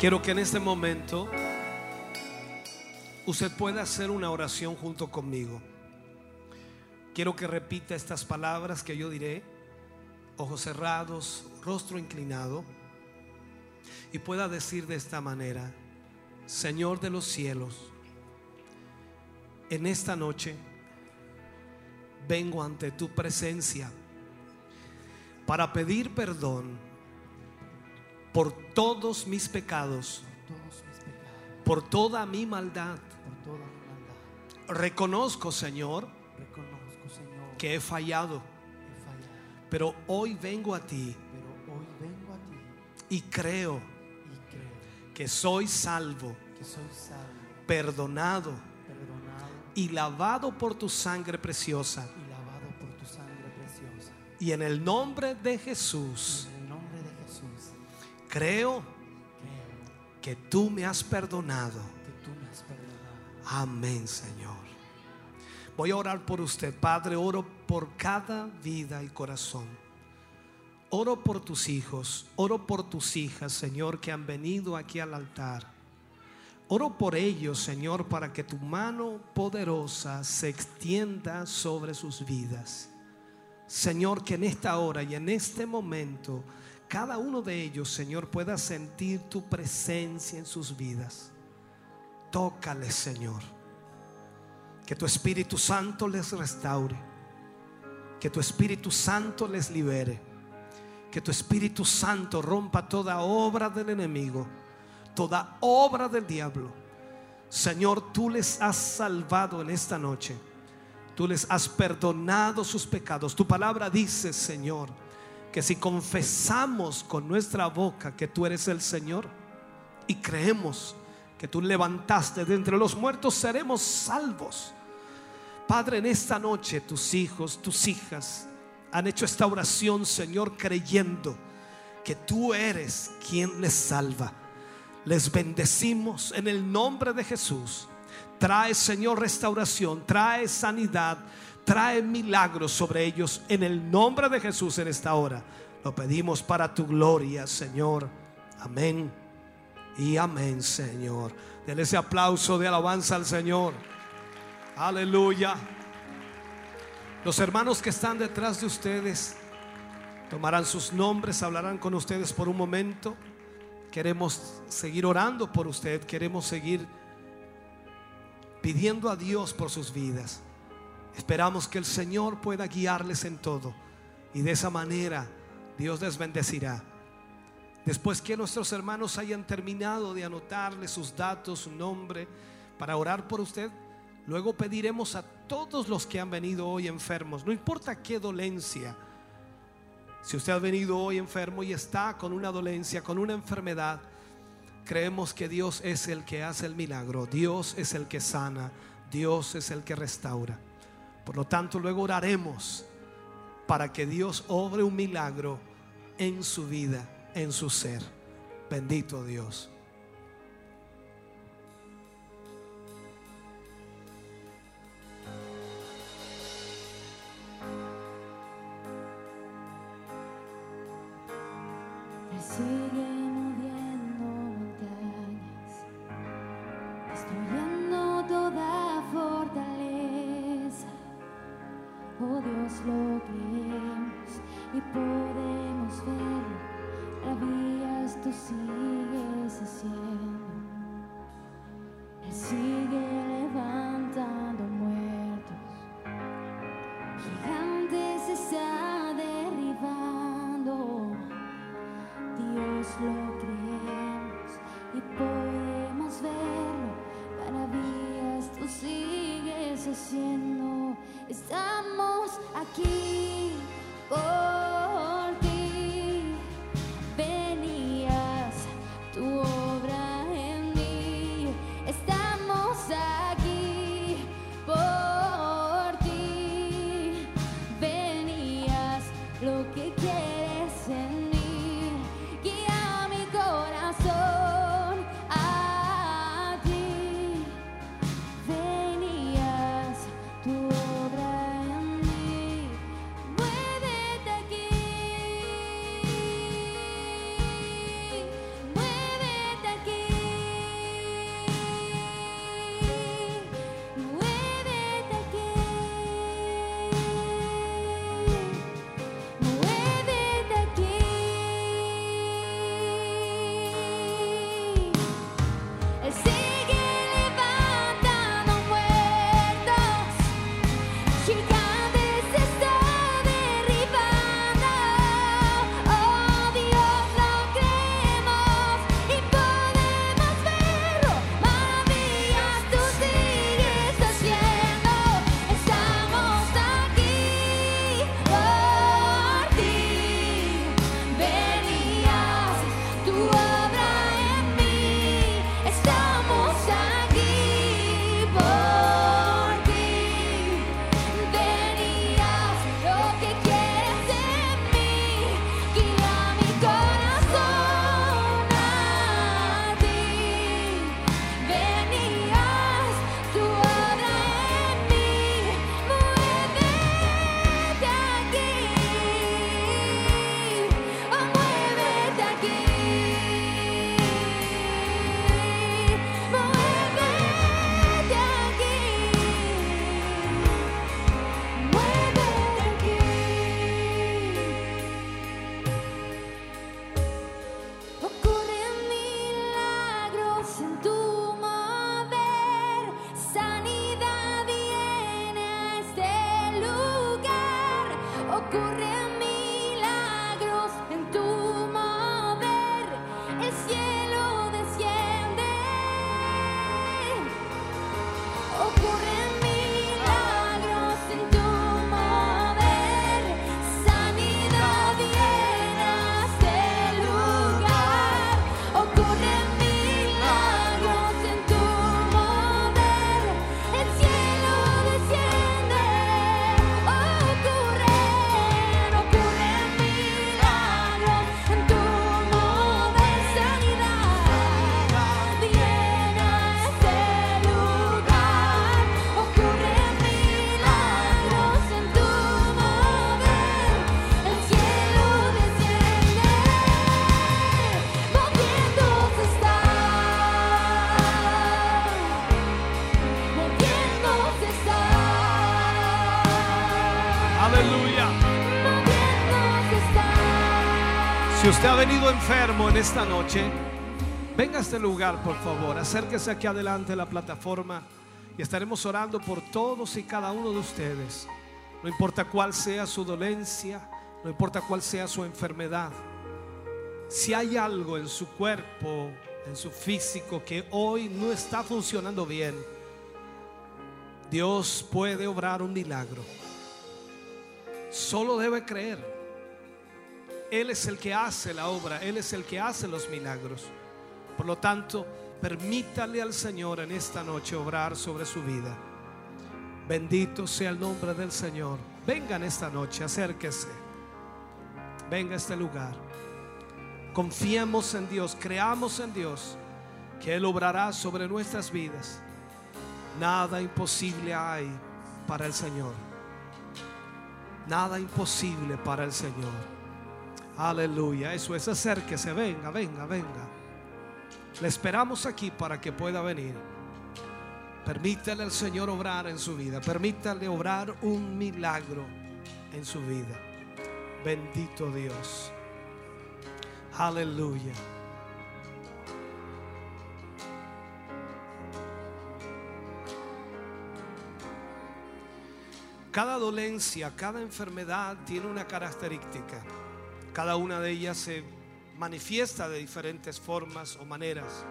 Quiero que en este momento usted pueda hacer una oración junto conmigo. Quiero que repita estas palabras que yo diré, ojos cerrados, rostro inclinado, y pueda decir de esta manera, Señor de los cielos, en esta noche vengo ante tu presencia para pedir perdón por todos mis pecados, por toda mi maldad. Reconozco, Señor, que he fallado, pero hoy vengo a ti y creo que soy salvo, perdonado y lavado por tu sangre preciosa. Y en el nombre de Jesús, creo que tú me has perdonado. Amén, Señor. Voy a orar por usted, Padre. Oro por cada vida y corazón. Oro por tus hijos, oro por tus hijas, Señor, que han venido aquí al altar. Oro por ellos, Señor, para que tu mano poderosa se extienda sobre sus vidas. Señor, que en esta hora y en este momento, cada uno de ellos, Señor, pueda sentir tu presencia en sus vidas. Tócales, Señor. Que tu Espíritu Santo les restaure. Que tu Espíritu Santo les libere. Que tu Espíritu Santo rompa toda obra del enemigo, toda obra del diablo. Señor, tú les has salvado en esta noche. Tú les has perdonado sus pecados. Tu palabra dice, Señor, que si confesamos con nuestra boca que tú eres el Señor y creemos que tú levantaste de entre los muertos, seremos salvos. Padre, en esta noche tus hijos, tus hijas han hecho esta oración, Señor, creyendo que tú eres quien les salva. Les bendecimos en el nombre de Jesús. Trae, Señor, restauración, trae sanidad, trae milagros sobre ellos en el nombre de Jesús en esta hora. Lo pedimos para tu gloria, Señor. Amén. Y amén, Señor. Denle ese aplauso de alabanza al Señor. Aleluya. Los hermanos que están detrás de ustedes tomarán sus nombres, hablarán con ustedes por un momento. Queremos seguir orando por usted, queremos seguir pidiendo a Dios por sus vidas. Esperamos que el Señor pueda guiarles en todo y de esa manera Dios les bendecirá. Después que nuestros hermanos hayan terminado de anotarle sus datos, su nombre, para orar por usted, luego pediremos a todos los que han venido hoy enfermos, no importa qué dolencia, si usted ha venido hoy enfermo y está con una dolencia, con una enfermedad, creemos que Dios es el que hace el milagro, Dios es el que sana, Dios es el que restaura. Por lo tanto, luego oraremos para que Dios obre un milagro en su vida, en su ser. Bendito Dios. Oh Dios, lo creemos y podemos verlo. Maravillas tú sigues haciendo. Él sigue levantando muertos. Gigantes está derribando. Dios lo creemos y podemos verlo. Maravillas tú sigues haciendo. Estamos aquí por venido enfermo en esta noche, venga a este lugar, por favor. Acérquese aquí adelante a la plataforma y estaremos orando por todos y cada uno de ustedes. No importa cuál sea su dolencia, no importa cuál sea su enfermedad. Si hay algo en su cuerpo, en su físico que hoy no está funcionando bien, Dios puede obrar un milagro. Solo debe creer. Él es el que hace la obra, Él es el que hace los milagros. Por lo tanto, permítale al Señor en esta noche obrar sobre su vida. Bendito sea el nombre del Señor. Venga en esta noche, acérquese. Venga a este lugar. Confiemos en Dios, creamos en Dios, que Él obrará sobre nuestras vidas. Nada imposible hay para el Señor. Nada imposible para el Señor. Aleluya. Eso es, acérquese, venga, venga, venga. Le esperamos aquí para que pueda venir. Permítale al Señor obrar en su vida. Permítale obrar un milagro en su vida. Bendito Dios. Aleluya. Cada dolencia, cada enfermedad tiene una característica. Cada una de ellas se manifiesta de diferentes formas o maneras.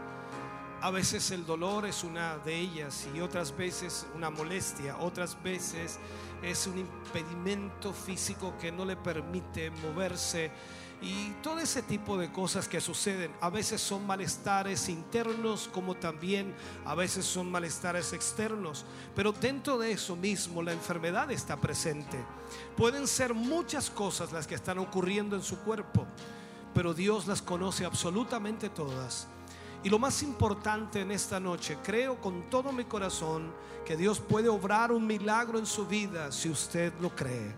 A veces el dolor es una de ellas y otras veces una molestia, otras veces es un impedimento físico que no le permite moverse y todo ese tipo de cosas que suceden. A veces son malestares internos como también a veces son malestares externos. Pero dentro de eso mismo la enfermedad está presente. Pueden ser muchas cosas las que están ocurriendo en su cuerpo, pero Dios las conoce absolutamente todas. Y lo más importante en esta noche, creo con todo mi corazón que Dios puede obrar un milagro en su vida si usted lo cree.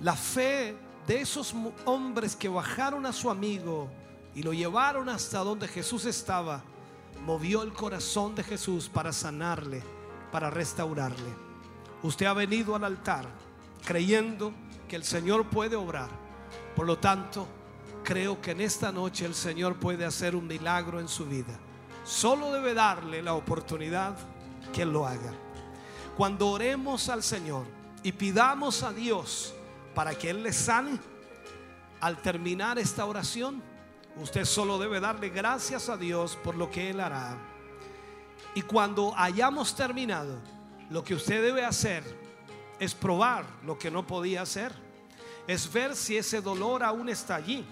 La fe de esos hombres que bajaron a su amigo y lo llevaron hasta donde Jesús estaba, movió el corazón de Jesús para sanarle, para restaurarle. Usted ha venido al altar creyendo que el Señor puede obrar. Por lo tanto, creo que en esta noche el Señor puede hacer un milagro en su vida. Solo debe darle la oportunidad que lo haga. Cuando oremos al Señor y pidamos a Dios para que Él le sane, al terminar esta oración, usted solo debe darle gracias a Dios por lo que Él hará. Y cuando hayamos terminado, lo que usted debe hacer es probar lo que no podía hacer. Es ver si ese dolor aún está allí.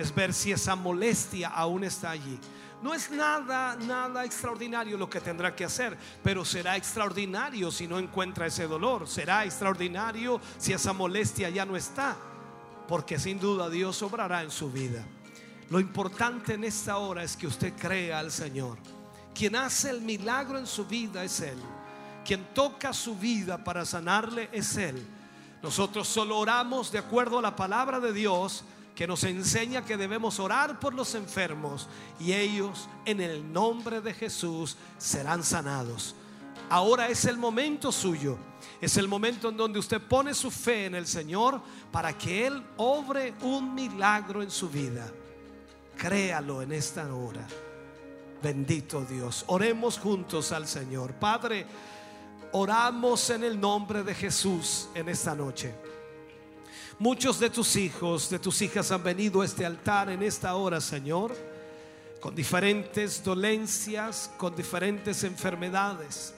Es ver si esa molestia aún está allí. No es nada, nada extraordinario lo que tendrá que hacer, pero será extraordinario si no encuentra ese dolor. Será extraordinario si esa molestia ya no está, porque sin duda Dios obrará en su vida. Lo importante en esta hora es que usted crea al Señor. Quien hace el milagro en su vida es Él. Quien toca su vida para sanarle es Él. Nosotros solo oramos de acuerdo a la palabra de Dios que nos enseña que debemos orar por los enfermos y ellos en el nombre de Jesús serán sanados. Ahora es el momento suyo. Es el momento en donde usted pone su fe en el Señor para que Él obre un milagro en su vida. Créalo en esta hora. Bendito Dios. Oremos juntos al Señor. Padre, oramos en el nombre de Jesús en esta noche. Muchos de tus hijos, de tus hijas han venido a este altar en esta hora, Señor, con diferentes dolencias, con diferentes enfermedades.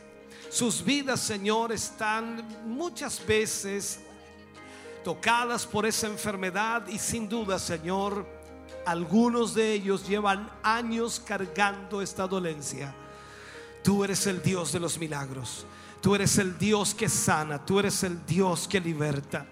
Sus vidas, Señor, están muchas veces tocadas por esa enfermedad y sin duda, Señor, algunos de ellos llevan años cargando esta dolencia. Tú eres el Dios de los milagros. Tú eres el Dios que sana. Tú eres el Dios que liberta.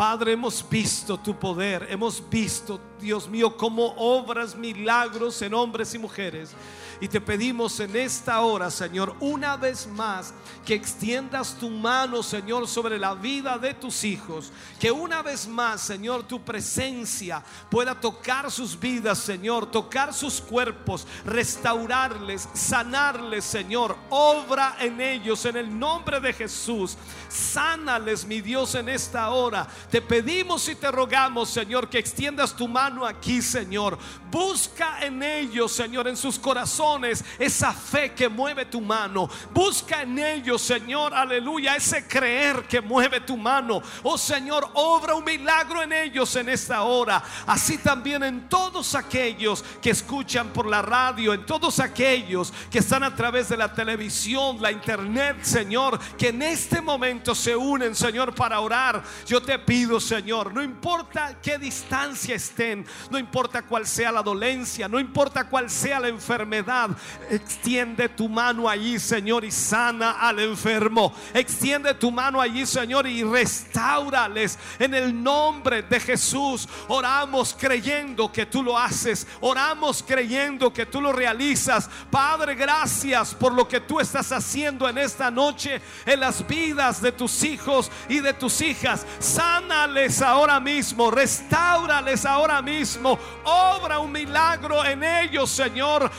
Padre, hemos visto tu poder, hemos visto Dios mío, cómo obras milagros en hombres y mujeres. Y te pedimos en esta hora, Señor, una vez más, que extiendas tu mano, Señor, sobre la vida de tus hijos. Que una vez más, Señor, tu presencia pueda tocar sus vidas, Señor, tocar sus cuerpos, restaurarles, sanarles, Señor. Obra en ellos en el nombre de Jesús. Sánales, mi Dios, en esta hora. Te pedimos y te rogamos, Señor, que extiendas tu mano aquí, Señor. Busca en ellos, Señor, en sus corazones esa fe que mueve tu mano. Busca en ellos, Señor, aleluya, ese creer que mueve tu mano. Oh Señor, obra un milagro en ellos en esta hora. Así también en todos aquellos que escuchan por la radio, en todos aquellos que están a través de la televisión, la internet, Señor, que en este momento se unen, Señor, para orar. Yo te pido, Señor, no importa qué distancia estén, no importa cuál sea la dolencia, no importa cuál sea la enfermedad, extiende tu mano allí, Señor, y sana al enfermo. Extiende tu mano allí, Señor, y restaurales en el nombre de Jesús. Oramos creyendo que tú lo haces. Oramos creyendo que tú lo realizas. Padre, gracias por lo que tú estás haciendo en esta noche en las vidas de tus hijos y de tus hijas. Sánales ahora mismo, restaurales ahora mismo. Obra un milagro en ellos, Señor.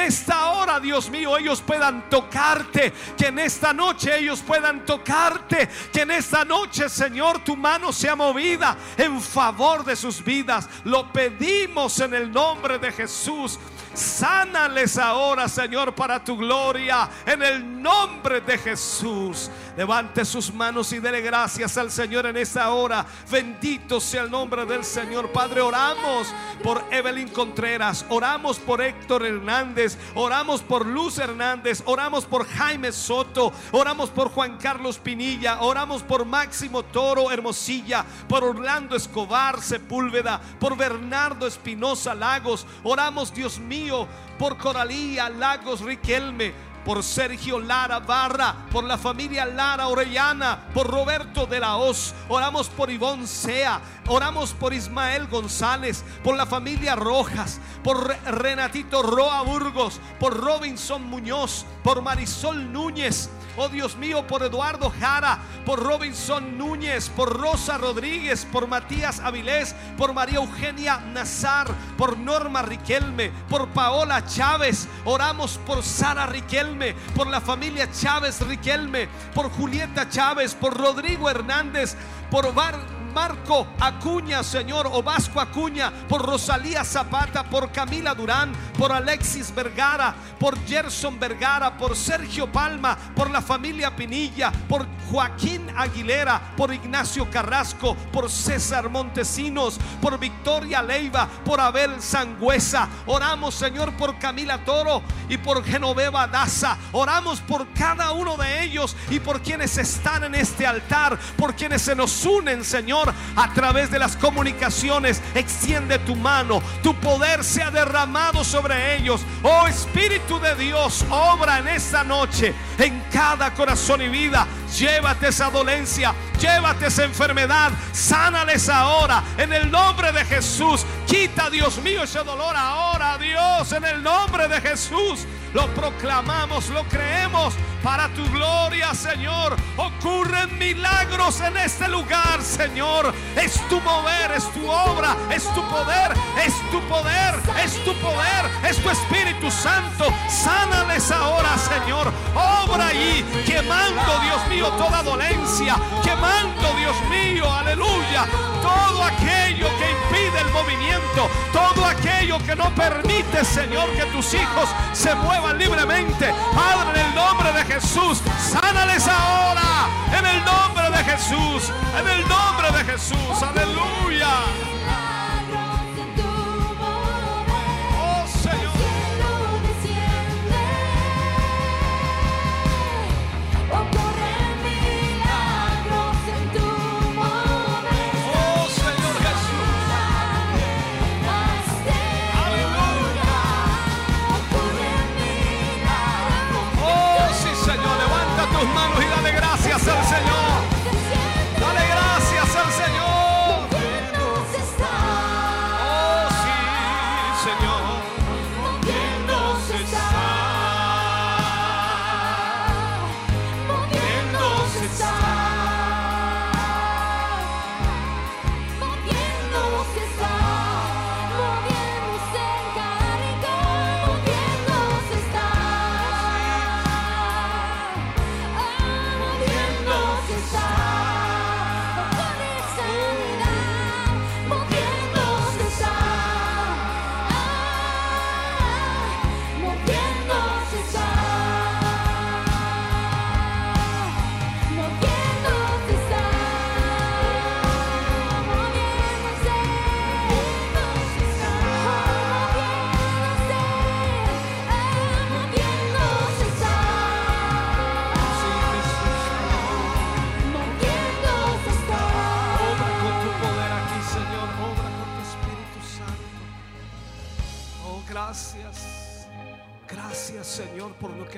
Esta hora, Dios mío, ellos puedan tocarte. Que en esta noche ellos puedan tocarte. Que en esta noche, Señor, tu mano sea movida en favor de sus vidas. Lo pedimos en el nombre de Jesús. Sánales ahora, Señor, para tu gloria. En el nombre de Jesús. Levante sus manos y dele gracias al Señor en esta hora. Bendito sea el nombre del Señor. Padre, oramos por Evelyn Contreras. Oramos por Héctor Hernández. Oramos por Luz Hernández. Oramos por Jaime Soto. Oramos por Juan Carlos Pinilla. Oramos por Máximo Toro Hermosilla. Por Orlando Escobar Sepúlveda. Por Bernardo Espinosa Lagos. Oramos, Dios mío, por Coralía Lagos Riquelme por Sergio Lara Barra, por la familia Lara Orellana, por Roberto de la Hoz. Oramos por Ivonne Sea, oramos por Ismael González, por la familia Rojas, por Re- Renatito Roa Burgos, por Robinson Muñoz, por Marisol Núñez. Oh Dios mío, por Eduardo Jara, por Robinson Núñez, por Rosa Rodríguez, por Matías Avilés, por María Eugenia Nazar, por Norma Riquelme, por Paola Chávez. Oramos por Sara Riquelme, por la familia Chávez Riquelme, por Julieta Chávez, por Rodrigo Hernández, por Bar. Marco Acuña, Señor, o Vasco Acuña, por Rosalía Zapata, por Camila Durán, por Alexis Vergara, por Gerson Vergara, por Sergio Palma, por la familia Pinilla, por Joaquín Aguilera, por Ignacio Carrasco, por César Montesinos, por Victoria Leiva, por Abel Sangüesa. Oramos, Señor, por Camila Toro y por Genoveva Daza. Oramos por cada uno de ellos y por quienes están en este altar, por quienes se nos unen, Señor, a través de las comunicaciones. Extiende tu mano, tu poder sea derramado sobre ellos. Oh Espíritu de Dios, obra en esta noche en cada corazón y vida. Llévate esa dolencia, llévate esa enfermedad, sánales ahora en el nombre de Jesús. Quita, Dios mío, ese dolor ahora, Dios, en el nombre de Jesús. Lo proclamamos, lo creemos para tu gloria, Señor. Ocurren milagros en este lugar, Señor. Es tu mover, es tu obra, es tu poder, es tu poder, es tu poder, es tu Espíritu Santo. Sánales ahora, Señor. Obra allí, quemando, Dios mío, toda dolencia, quemando, Dios mío, aleluya, todo aquello que impide el movimiento, todo aquello que no permite, Señor, que tus hijos se muevan libremente. Padre, en el nombre de Jesús, sánales ahora, en el nombre de Jesús, en el nombre de Jesús, aleluya.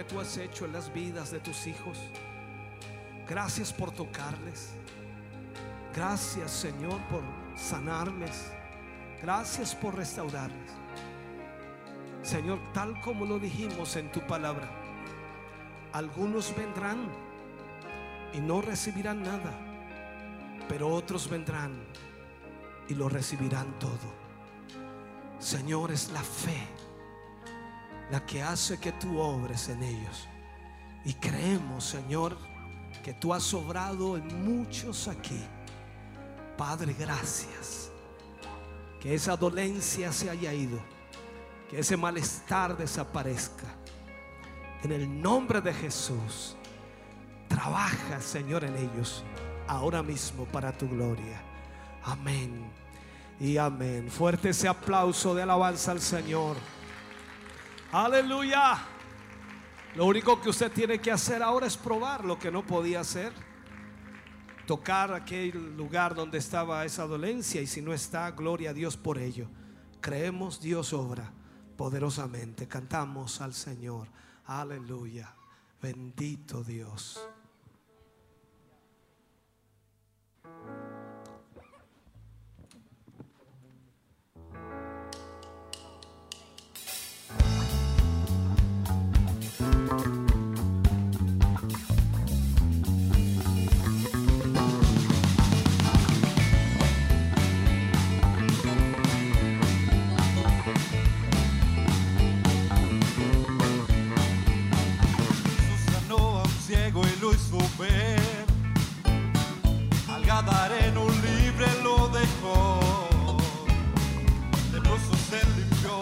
Tú has hecho en las vidas de tus hijos. Gracias por tocarles. Gracias Señor por sanarles. Gracias por restaurarles. Señor, tal como lo dijimos en tu palabra, algunos vendrán y no recibirán nada, pero otros vendrán y lo recibirán todo. Señor, es la fe la que hace que tú obres en ellos. Y creemos, Señor, que tú has obrado en muchos aquí. Padre, gracias. Que esa dolencia se haya ido. Que ese malestar desaparezca. En el nombre de Jesús. Trabaja, Señor, en ellos. Ahora mismo para tu gloria. Amén. Y amén. Fuerte ese aplauso de alabanza al Señor. Aleluya. Lo único que usted tiene que hacer ahora es probar lo que no podía hacer. Tocar aquel lugar donde estaba esa dolencia y si no está, gloria a Dios por ello. Creemos Dios obra poderosamente. Cantamos al Señor. Aleluya. Bendito Dios. Al gadareno libre lo dejó. Leproso se limpió,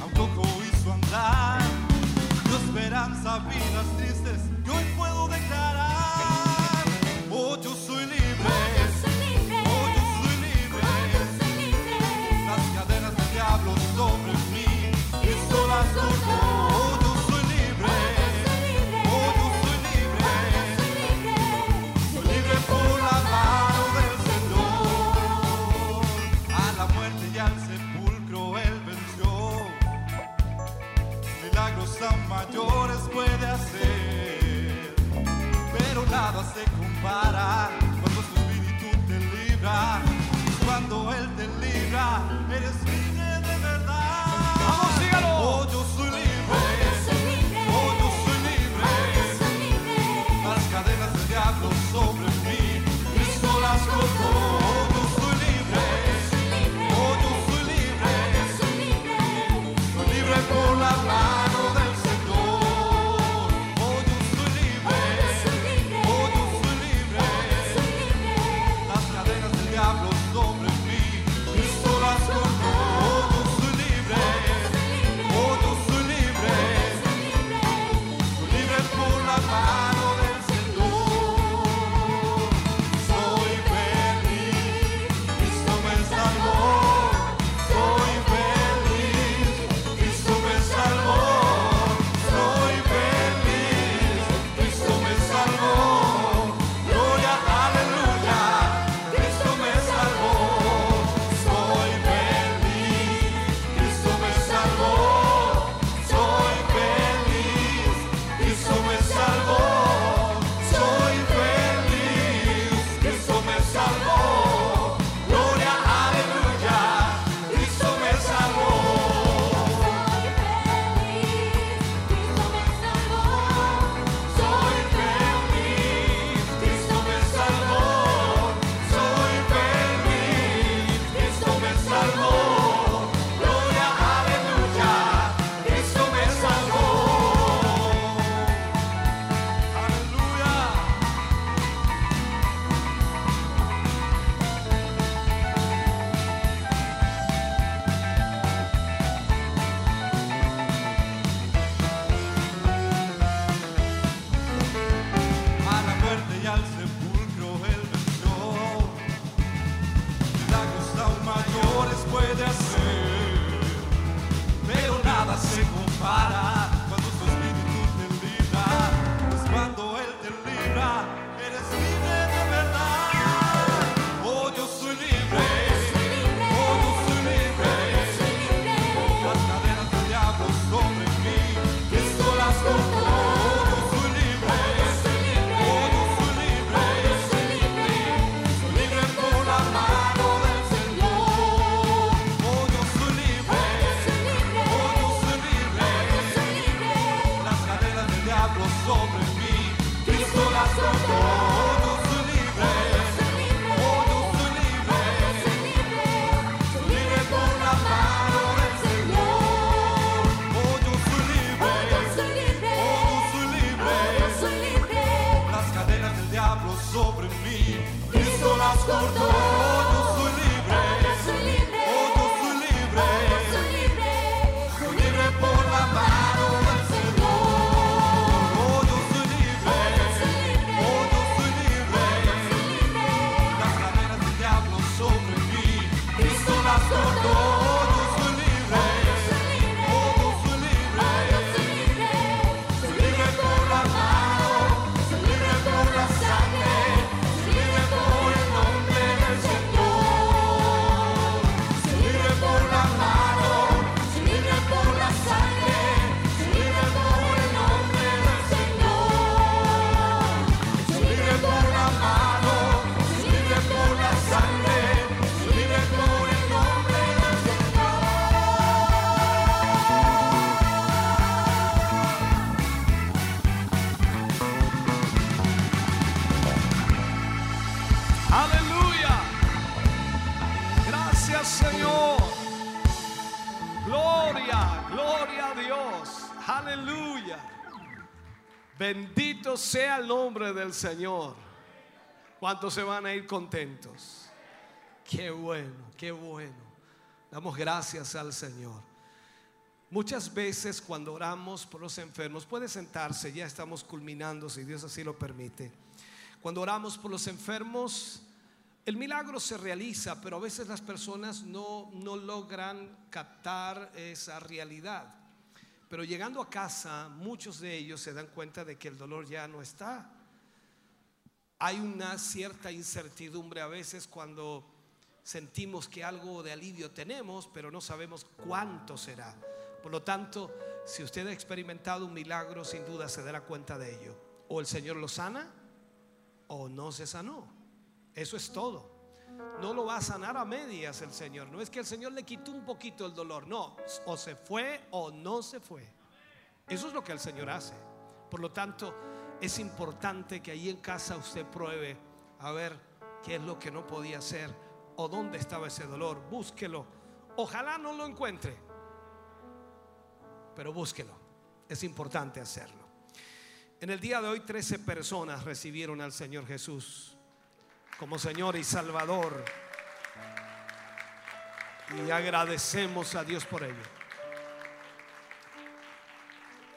a un cojo hizo andar. Dio esperanza a sea el nombre del Señor. ¿Cuántos se van a ir contentos? Qué bueno, qué bueno. Damos gracias al Señor. Muchas veces cuando oramos por los enfermos, puede sentarse, ya estamos culminando si Dios así lo permite. Cuando oramos por los enfermos, el milagro se realiza, pero a veces las personas no, no logran captar esa realidad. Pero llegando a casa, muchos de ellos se dan cuenta de que el dolor ya no está. Hay una cierta incertidumbre a veces cuando sentimos que algo de alivio tenemos, pero no sabemos cuánto será. Por lo tanto, si usted ha experimentado un milagro, sin duda se dará cuenta de ello. O el Señor lo sana o no se sanó. Eso es todo. No lo va a sanar a medias el Señor. No es que el Señor le quitó un poquito el dolor. No, o se fue o no se fue. Eso es lo que el Señor hace. Por lo tanto, es importante que ahí en casa usted pruebe a ver qué es lo que no podía hacer o dónde estaba ese dolor. Búsquelo. Ojalá no lo encuentre, pero búsquelo. Es importante hacerlo. En el día de hoy 13 personas recibieron al Señor Jesús como Señor y Salvador. Y agradecemos a Dios por ello.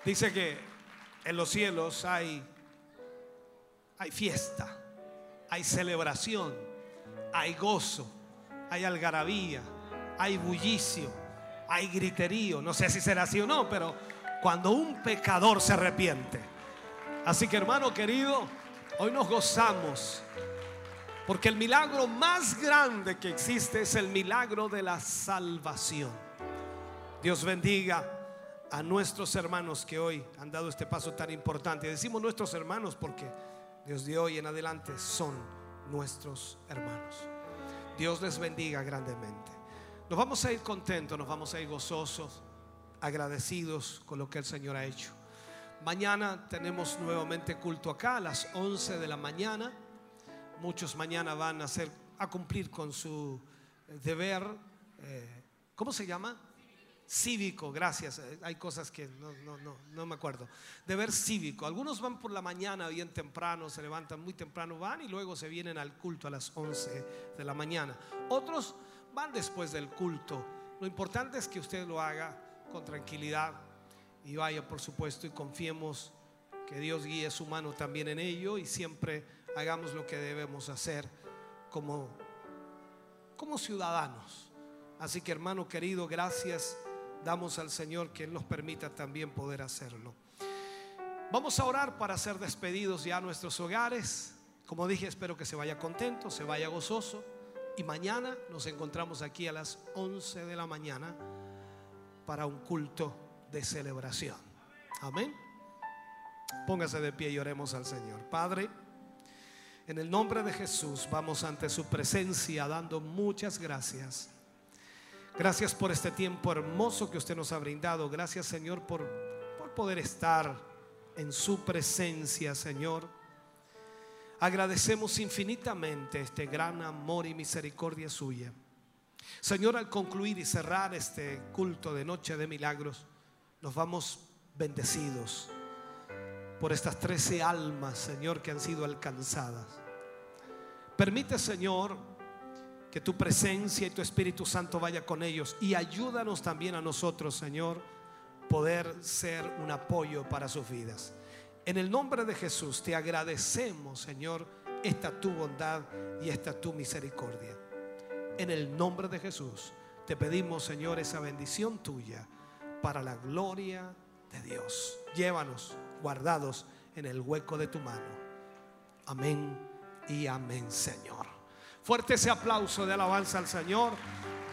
Dice que en los cielos hay, hay fiesta, hay celebración, hay gozo, hay algarabía, hay bullicio, hay griterío. No sé si será así o no, pero cuando un pecador se arrepiente. Así que hermano querido, hoy nos gozamos porque el milagro más grande que existe es el milagro de la salvación. Dios bendiga a nuestros hermanos que hoy han dado este paso tan importante. Decimos nuestros hermanos porque Dios de hoy en adelante son nuestros hermanos. Dios les bendiga grandemente. Nos vamos a ir contentos, nos vamos a ir gozosos, agradecidos con lo que el Señor ha hecho. Mañana tenemos nuevamente culto acá a las 11 de la mañana. Muchos mañana van a hacer a cumplir con su deber. eh, ¿Cómo se llama? Cívico, gracias. Eh, Hay cosas que no, no, no, no me acuerdo. Deber cívico. Algunos van por la mañana bien temprano, se levantan muy temprano, van y luego se vienen al culto a las 11 de la mañana. Otros van después del culto. Lo importante es que usted lo haga con tranquilidad y vaya, por supuesto, y confiemos que Dios guíe su mano también en ello y siempre hagamos lo que debemos hacer como, como ciudadanos. Así que hermano querido, gracias damos al Señor que Él nos permita también poder hacerlo. Vamos a orar para ser despedidos ya a nuestros hogares. Como dije, espero que se vaya contento, se vaya gozoso. Y mañana nos encontramos aquí a las 11 de la mañana para un culto de celebración. Amén. Póngase de pie y oremos al Señor. Padre, en el nombre de Jesús vamos ante su presencia dando muchas gracias. Gracias por este tiempo hermoso que usted nos ha brindado. Gracias Señor por, por poder estar en su presencia, Señor. Agradecemos infinitamente este gran amor y misericordia suya. Señor, al concluir y cerrar este culto de noche de milagros, nos vamos bendecidos por estas trece almas, Señor, que han sido alcanzadas. Permite, Señor, que tu presencia y tu Espíritu Santo vaya con ellos y ayúdanos también a nosotros, Señor, poder ser un apoyo para sus vidas. En el nombre de Jesús te agradecemos, Señor, esta tu bondad y esta tu misericordia. En el nombre de Jesús te pedimos, Señor, esa bendición tuya para la gloria de Dios. Llévanos guardados en el hueco de tu mano. Amén y amén, Señor. Fuerte ese aplauso de alabanza al Señor.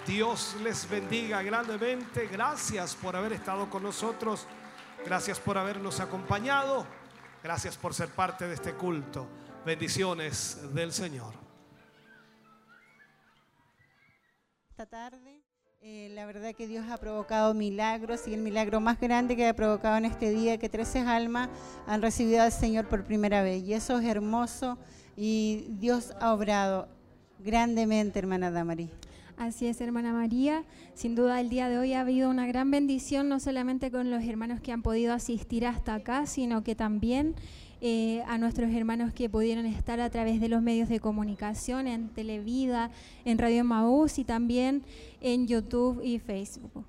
Dios les bendiga grandemente. Gracias por haber estado con nosotros. Gracias por habernos acompañado. Gracias por ser parte de este culto. Bendiciones del Señor. esta tarde. Eh, la verdad que Dios ha provocado milagros y el milagro más grande que ha provocado en este día, que 13 almas han recibido al Señor por primera vez. Y eso es hermoso y Dios ha obrado grandemente, hermana Damari. Así es, hermana María. Sin duda, el día de hoy ha habido una gran bendición, no solamente con los hermanos que han podido asistir hasta acá, sino que también eh, a nuestros hermanos que pudieron estar a través de los medios de comunicación, en Televida, en Radio Maús y también en YouTube y Facebook.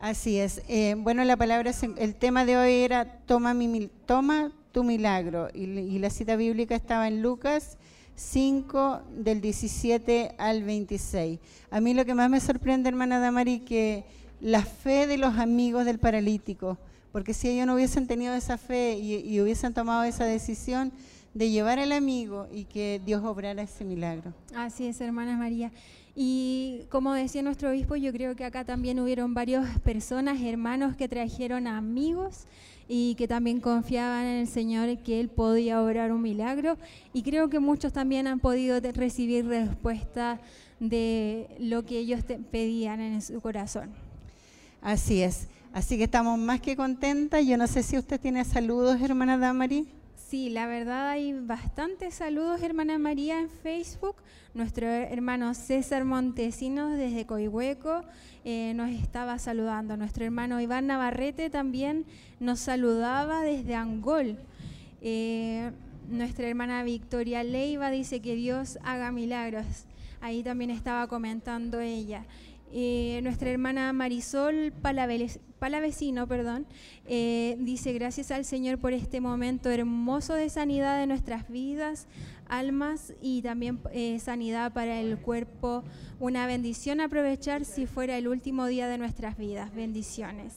Así es. Eh, bueno, la palabra, el tema de hoy era toma, mi, toma tu milagro. Y, y la cita bíblica estaba en Lucas 5, del 17 al 26. A mí lo que más me sorprende, hermana Damari, que la fe de los amigos del paralítico. Porque si ellos no hubiesen tenido esa fe y, y hubiesen tomado esa decisión de llevar al amigo y que Dios obrara ese milagro. Así es, hermana María. Y como decía nuestro obispo, yo creo que acá también hubieron varias personas, hermanos que trajeron amigos y que también confiaban en el Señor que Él podía obrar un milagro. Y creo que muchos también han podido recibir respuesta de lo que ellos pedían en su corazón. Así es. Así que estamos más que contentas. Yo no sé si usted tiene saludos, hermana Damari. Sí, la verdad hay bastantes saludos, hermana María, en Facebook. Nuestro hermano César Montesinos desde Coihueco eh, nos estaba saludando. Nuestro hermano Iván Navarrete también nos saludaba desde Angol. Eh, nuestra hermana Victoria Leiva dice que Dios haga milagros. Ahí también estaba comentando ella. Eh, nuestra hermana Marisol Palavele- Palavecino, perdón, eh, dice gracias al Señor por este momento hermoso de sanidad de nuestras vidas, almas y también eh, sanidad para el cuerpo. Una bendición aprovechar si fuera el último día de nuestras vidas. Bendiciones.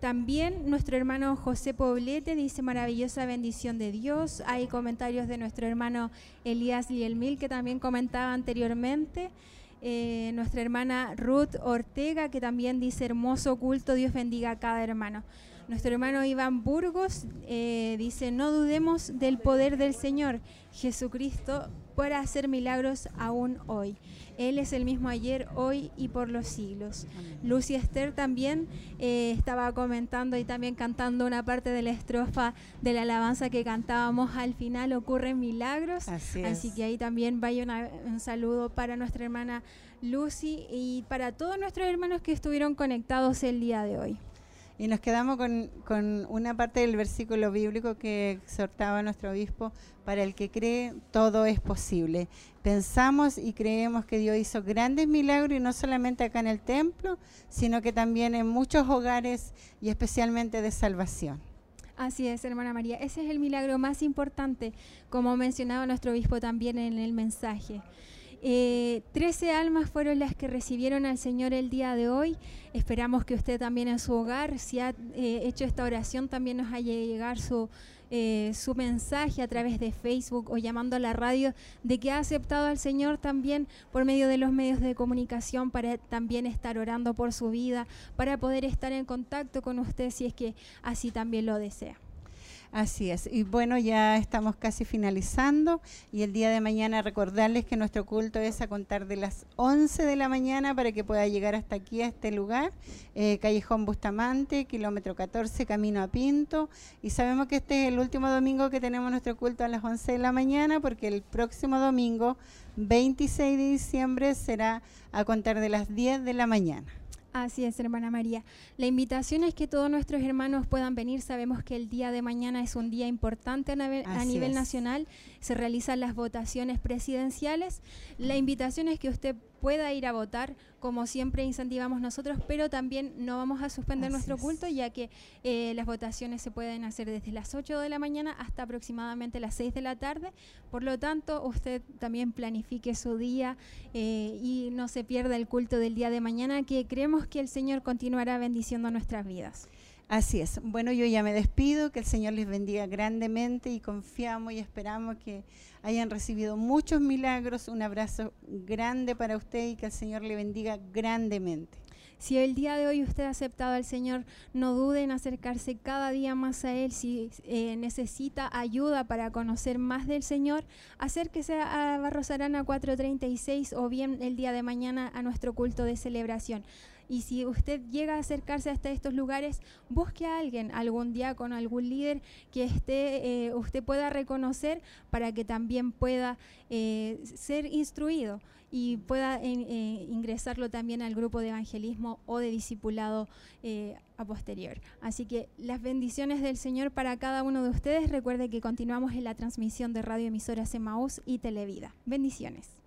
También nuestro hermano José Poblete dice maravillosa bendición de Dios. Hay comentarios de nuestro hermano Elías Lielmil que también comentaba anteriormente. Eh, nuestra hermana Ruth Ortega que también dice hermoso culto, Dios bendiga a cada hermano. Nuestro hermano Iván Burgos eh, dice no dudemos del poder del Señor Jesucristo para hacer milagros aún hoy. Él es el mismo ayer, hoy y por los siglos. Lucy Esther también eh, estaba comentando y también cantando una parte de la estrofa de la alabanza que cantábamos al final, ocurren milagros. Así Así que ahí también vaya una- un saludo para nuestra hermana Lucy y para todos nuestros hermanos que estuvieron conectados el día de hoy. Y nos quedamos con, una parte del versículo bíblico que exhortaba nuestro obispo, para el que cree todo es posible. Pensamos y creemos que Dios hizo grandes milagros y no solamente acá en el templo, sino que también en muchos hogares y especialmente de salvación. Así es, hermana María. Ese es el milagro más importante, como mencionaba nuestro obispo también en el mensaje. Eh, Trece almas fueron las que recibieron al Señor el día de hoy. Esperamos que usted también en su hogar, si ha eh, hecho esta oración, también nos haya llegar su, eh, su mensaje a través de Facebook o llamando a la radio de que ha aceptado al Señor también por medio de los medios de comunicación para también estar orando por su vida, para poder estar en contacto con usted si es que así también lo desea. Así es. Y bueno, ya estamos casi finalizando y el día de mañana recordarles que nuestro culto es a contar de las 11 de la mañana para que pueda llegar hasta aquí a este lugar, eh, Callejón Bustamante, kilómetro 14, camino a Pinto. Y sabemos que este es el último domingo que tenemos nuestro culto a las 11 de la mañana porque el próximo domingo, 26 de diciembre, será a contar de las 10 de la mañana. Así es, hermana María. La invitación es que todos nuestros hermanos puedan venir. Sabemos que el día de mañana es un día importante a, nivel nacional. Se realizan las votaciones presidenciales. La invitación es que usted pueda ir a votar, como siempre incentivamos nosotros, pero también no vamos a suspender Así nuestro es. culto, ya que eh, las votaciones se pueden hacer desde las 8 de la mañana hasta aproximadamente las 6 de la tarde. Por lo tanto, usted también planifique su día eh, y no se pierda el culto del día de mañana, que creemos que el Señor continuará bendiciendo nuestras vidas. Así es. Bueno, yo ya me despido, que el Señor les bendiga grandemente y confiamos y esperamos que hayan recibido muchos milagros. Un abrazo grande para usted y que el Señor le bendiga grandemente. Si el día de hoy usted ha aceptado al Señor, no dude en acercarse cada día más a Él. Si eh, necesita ayuda para conocer más del Señor, acérquese a Barros Arana 436 o bien el día de mañana a nuestro culto de celebración. Y si usted llega a acercarse hasta estos lugares, busque a alguien, algún diácono, algún líder que esté, eh, usted pueda reconocer para que también pueda eh, ser instruido y pueda eh, ingresarlo también al grupo de evangelismo o de discipulado eh, a posterior. Así que las bendiciones del Señor para cada uno de ustedes. Recuerde que continuamos en la transmisión de Radio Emisoras Emaús y Televida. Bendiciones.